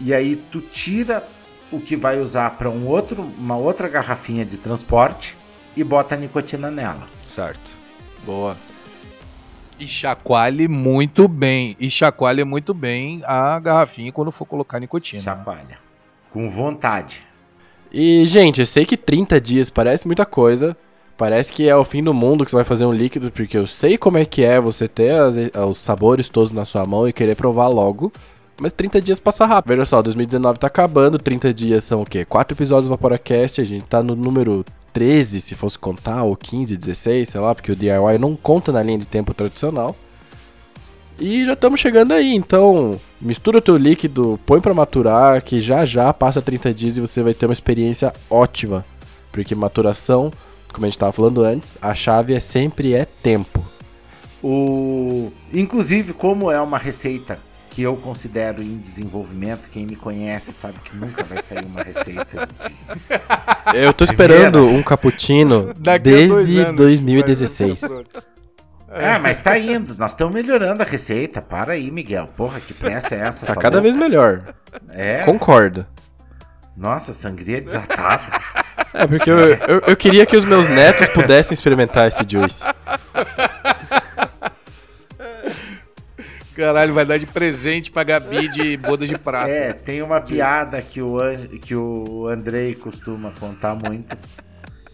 E: e aí tu tira o que vai usar para um outro, uma outra garrafinha de transporte e bota a nicotina nela.
D: Certo.
C: Boa.
B: E chacoalhe muito bem. E chacoalhe muito bem a garrafinha quando for colocar nicotina.
E: Chacoalha. Com vontade.
C: E, gente, eu sei que 30 dias parece muita coisa. Parece que é o fim do mundo que você vai fazer um líquido, porque eu sei como é que é você ter as- os sabores todos na sua mão e querer provar logo. Mas 30 dias passa rápido. Veja só, 2019 tá acabando, 30 dias são o quê? 4 episódios do Vaporacast, a gente tá no número 13, se fosse contar, ou 15, 16, sei lá, porque o DIY não conta na linha de tempo tradicional. E já estamos chegando aí, então mistura o teu líquido, põe pra maturar, que já já passa 30 dias e você vai ter uma experiência ótima. Porque maturação, como a gente tava falando antes, a chave é sempre é tempo.
E: O... Inclusive, como é uma receita que eu considero em desenvolvimento, quem me conhece sabe que nunca vai sair uma receita de...
C: Eu tô esperando um cappuccino
B: Daqui
C: desde
B: anos,
C: 2016.
E: É, mas tá indo. Nós estamos melhorando a receita. Para aí, Miguel. Porra, que pressa é essa?
C: Tá
E: tua
C: cada vez melhor.
E: É.
C: Concordo.
E: Nossa, sangria desatada.
C: É, porque eu, eu, eu queria que os meus netos pudessem experimentar esse juice.
B: Caralho, vai dar de presente pra Gabi de bodas de prata.
E: É, tem uma piada que o, que o Andrei costuma contar muito.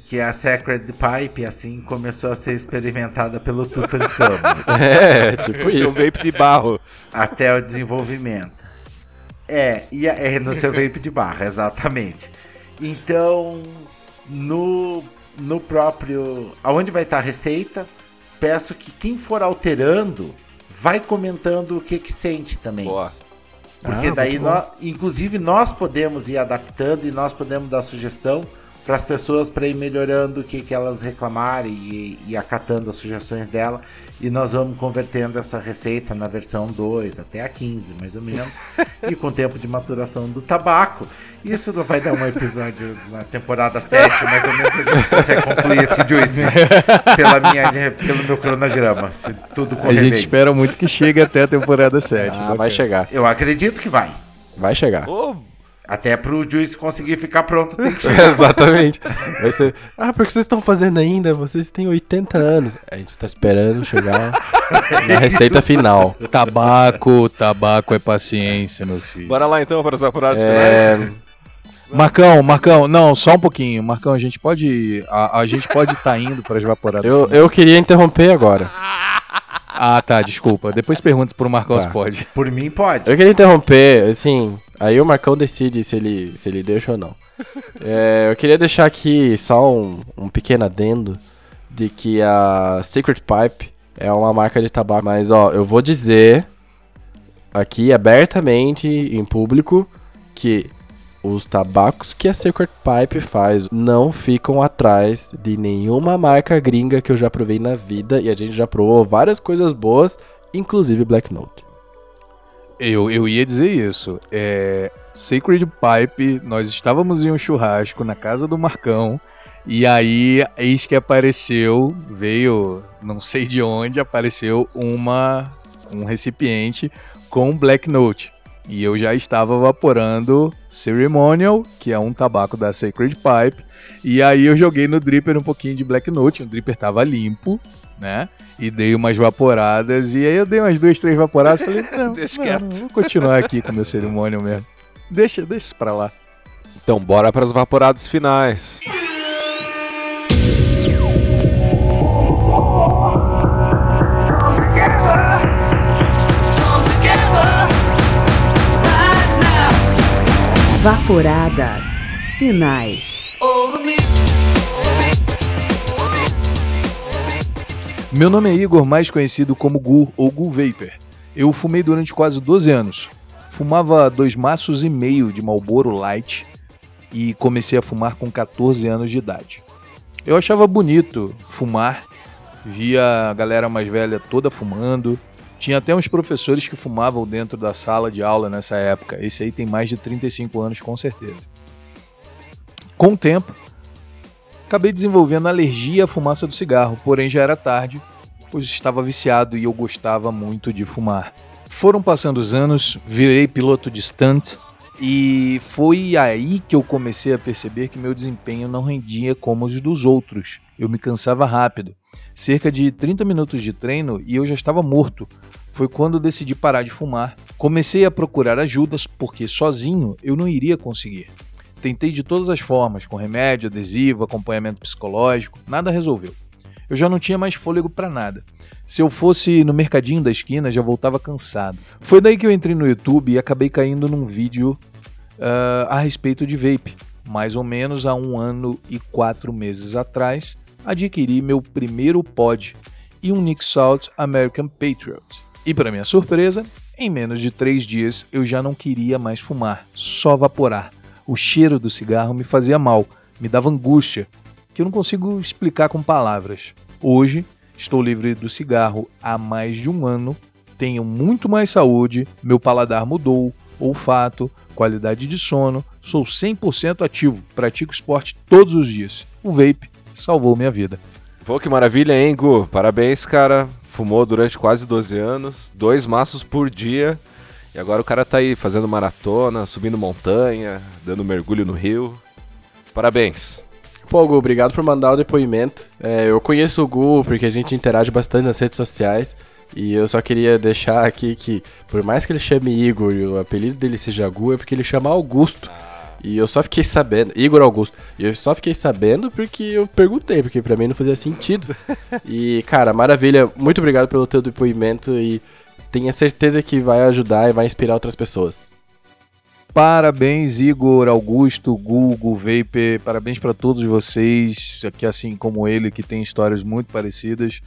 E: Que a Sacred Pipe, assim, começou a ser experimentada pelo Tutankhamon.
C: É, tipo
D: Seu
C: isso.
D: vape de barro.
E: até o desenvolvimento. É, e a- é no seu vape de barra, exatamente. Então, no, no próprio. Aonde vai estar a receita, peço que quem for alterando, vai comentando o que que sente também.
D: Boa.
E: Porque
C: Ah,
E: daí, nós, inclusive, nós podemos ir adaptando e nós podemos dar sugestão para as pessoas para ir melhorando o que, que elas reclamarem e, e acatando as sugestões dela. E nós vamos convertendo essa receita na versão 2 até a 15, mais ou menos. e com o tempo de maturação do tabaco. Isso não vai dar um episódio na temporada 7, mais ou menos a gente consegue concluir esse juice pela minha, pelo meu cronograma, se tudo
B: A
E: correr
B: gente
E: bem.
B: espera muito que chegue até a temporada 7.
C: Ah, vai chegar.
E: Eu acredito que vai.
C: Vai chegar.
E: Até pro juiz conseguir ficar pronto, tem que chegar.
C: Exatamente. Vai ser. Ah, porque vocês estão fazendo ainda? Vocês têm 80 anos. A gente tá esperando chegar na receita final.
B: Tabaco, tabaco é paciência, meu filho.
D: bora lá então para os apurados finais.
C: É...
B: Marcão, Marcão, não, só um pouquinho. Marcão, a gente pode. A, a gente pode estar tá indo para as vaporadas.
C: Eu, eu queria interromper agora.
B: Ah, tá, desculpa. Depois pergunta pro Marcão tá. se pode.
E: Por mim, pode.
C: Eu queria interromper, assim. Aí o Marcão decide se ele, se ele deixa ou não. É, eu queria deixar aqui só um, um pequeno adendo de que a Secret Pipe é uma marca de tabaco. Mas, ó, eu vou dizer aqui abertamente, em público, que os tabacos que a Secret Pipe faz não ficam atrás de nenhuma marca gringa que eu já provei na vida e a gente já provou várias coisas boas, inclusive Black Note.
B: Eu, eu ia dizer isso. É, Sacred Pipe, nós estávamos em um churrasco na casa do Marcão. E aí, eis que apareceu, veio, não sei de onde, apareceu uma um recipiente com Black Note. E eu já estava vaporando Ceremonial, que é um tabaco da Sacred Pipe. E aí eu joguei no dripper um pouquinho de Black Note, o dripper estava limpo, né? E dei umas vaporadas. E aí eu dei umas duas, três vaporadas. Falei, não, deixa quieto. vou continuar aqui com o meu Ceremonial mesmo. Deixa, deixa isso pra lá.
D: Então bora para os vaporados finais.
A: Vaporadas finais.
B: Meu nome é Igor, mais conhecido como Gu ou Gu Vapor. Eu fumei durante quase 12 anos. Fumava dois maços e meio de Marlboro Light e comecei a fumar com 14 anos de idade. Eu achava bonito fumar, via a galera mais velha toda fumando, tinha até uns professores que fumavam dentro da sala de aula nessa época. Esse aí tem mais de 35 anos, com certeza. Com o tempo, acabei desenvolvendo alergia à fumaça do cigarro, porém já era tarde, pois estava viciado e eu gostava muito de fumar. Foram passando os anos, virei piloto de stunt e foi aí que eu comecei a perceber que meu desempenho não rendia como os dos outros. Eu me cansava rápido cerca de 30 minutos de treino e eu já estava morto. Foi quando decidi parar de fumar. Comecei a procurar ajudas porque sozinho eu não iria conseguir. Tentei de todas as formas, com remédio, adesivo, acompanhamento psicológico, nada resolveu. Eu já não tinha mais fôlego para nada. Se eu fosse no mercadinho da esquina, já voltava cansado. Foi daí que eu entrei no YouTube e acabei caindo num vídeo uh, a respeito de vape. Mais ou menos há um ano e quatro meses atrás, adquiri meu primeiro pod e um Nick Salt American Patriot. E para minha surpresa, em menos de três dias eu já não queria mais fumar, só vaporar. O cheiro do cigarro me fazia mal, me dava angústia, que eu não consigo explicar com palavras. Hoje, estou livre do cigarro há mais de um ano, tenho muito mais saúde, meu paladar mudou, olfato, qualidade de sono, sou 100% ativo, pratico esporte todos os dias. O vape salvou minha vida.
D: Pô, que maravilha, hein, Gu? Parabéns, cara. Fumou durante quase 12 anos, dois maços por dia. E agora o cara tá aí fazendo maratona, subindo montanha, dando mergulho no rio. Parabéns.
C: Pô, Gu, obrigado por mandar o depoimento. É, eu conheço o Gu porque a gente interage bastante nas redes sociais. E eu só queria deixar aqui que, por mais que ele chame Igor e o apelido dele seja Gu, é porque ele chama Augusto. Ah. E eu só fiquei sabendo, Igor Augusto, e eu só fiquei sabendo porque eu perguntei, porque para mim não fazia sentido. e, cara, maravilha, muito obrigado pelo teu depoimento e tenha certeza que vai ajudar e vai inspirar outras pessoas.
B: Parabéns, Igor, Augusto, Google, Vape, parabéns para todos vocês, que assim como ele, que tem histórias muito parecidas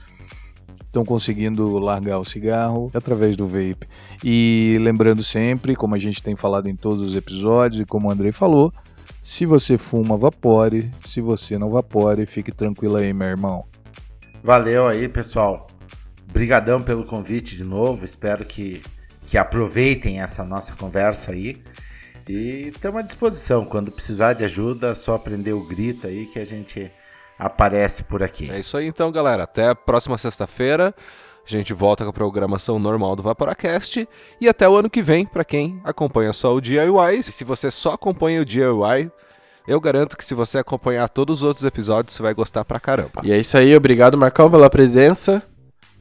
B: estão conseguindo largar o cigarro através do vape. E lembrando sempre, como a gente tem falado em todos os episódios e como o Andrei falou, se você fuma, vapore. Se você não vapore, fique tranquilo aí, meu irmão.
E: Valeu aí, pessoal. Brigadão pelo convite de novo. Espero que, que aproveitem essa nossa conversa aí. E estamos à disposição. Quando precisar de ajuda, é só aprender o grito aí que a gente aparece por aqui.
D: É isso aí então, galera. Até a próxima sexta-feira. A gente volta com a programação normal do Vaporacast e até o ano que vem, para quem acompanha só o DIY. E se você só acompanha o DIY, eu garanto que se você acompanhar todos os outros episódios, você vai gostar pra caramba.
C: E é isso aí, obrigado Marcão pela presença.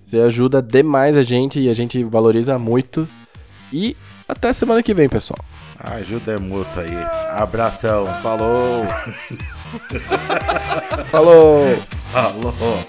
C: Você ajuda demais a gente e a gente valoriza muito. E até semana que vem, pessoal.
E: Ajuda é mútua aí. Abração.
D: Falou.
C: Falou.
E: Falou.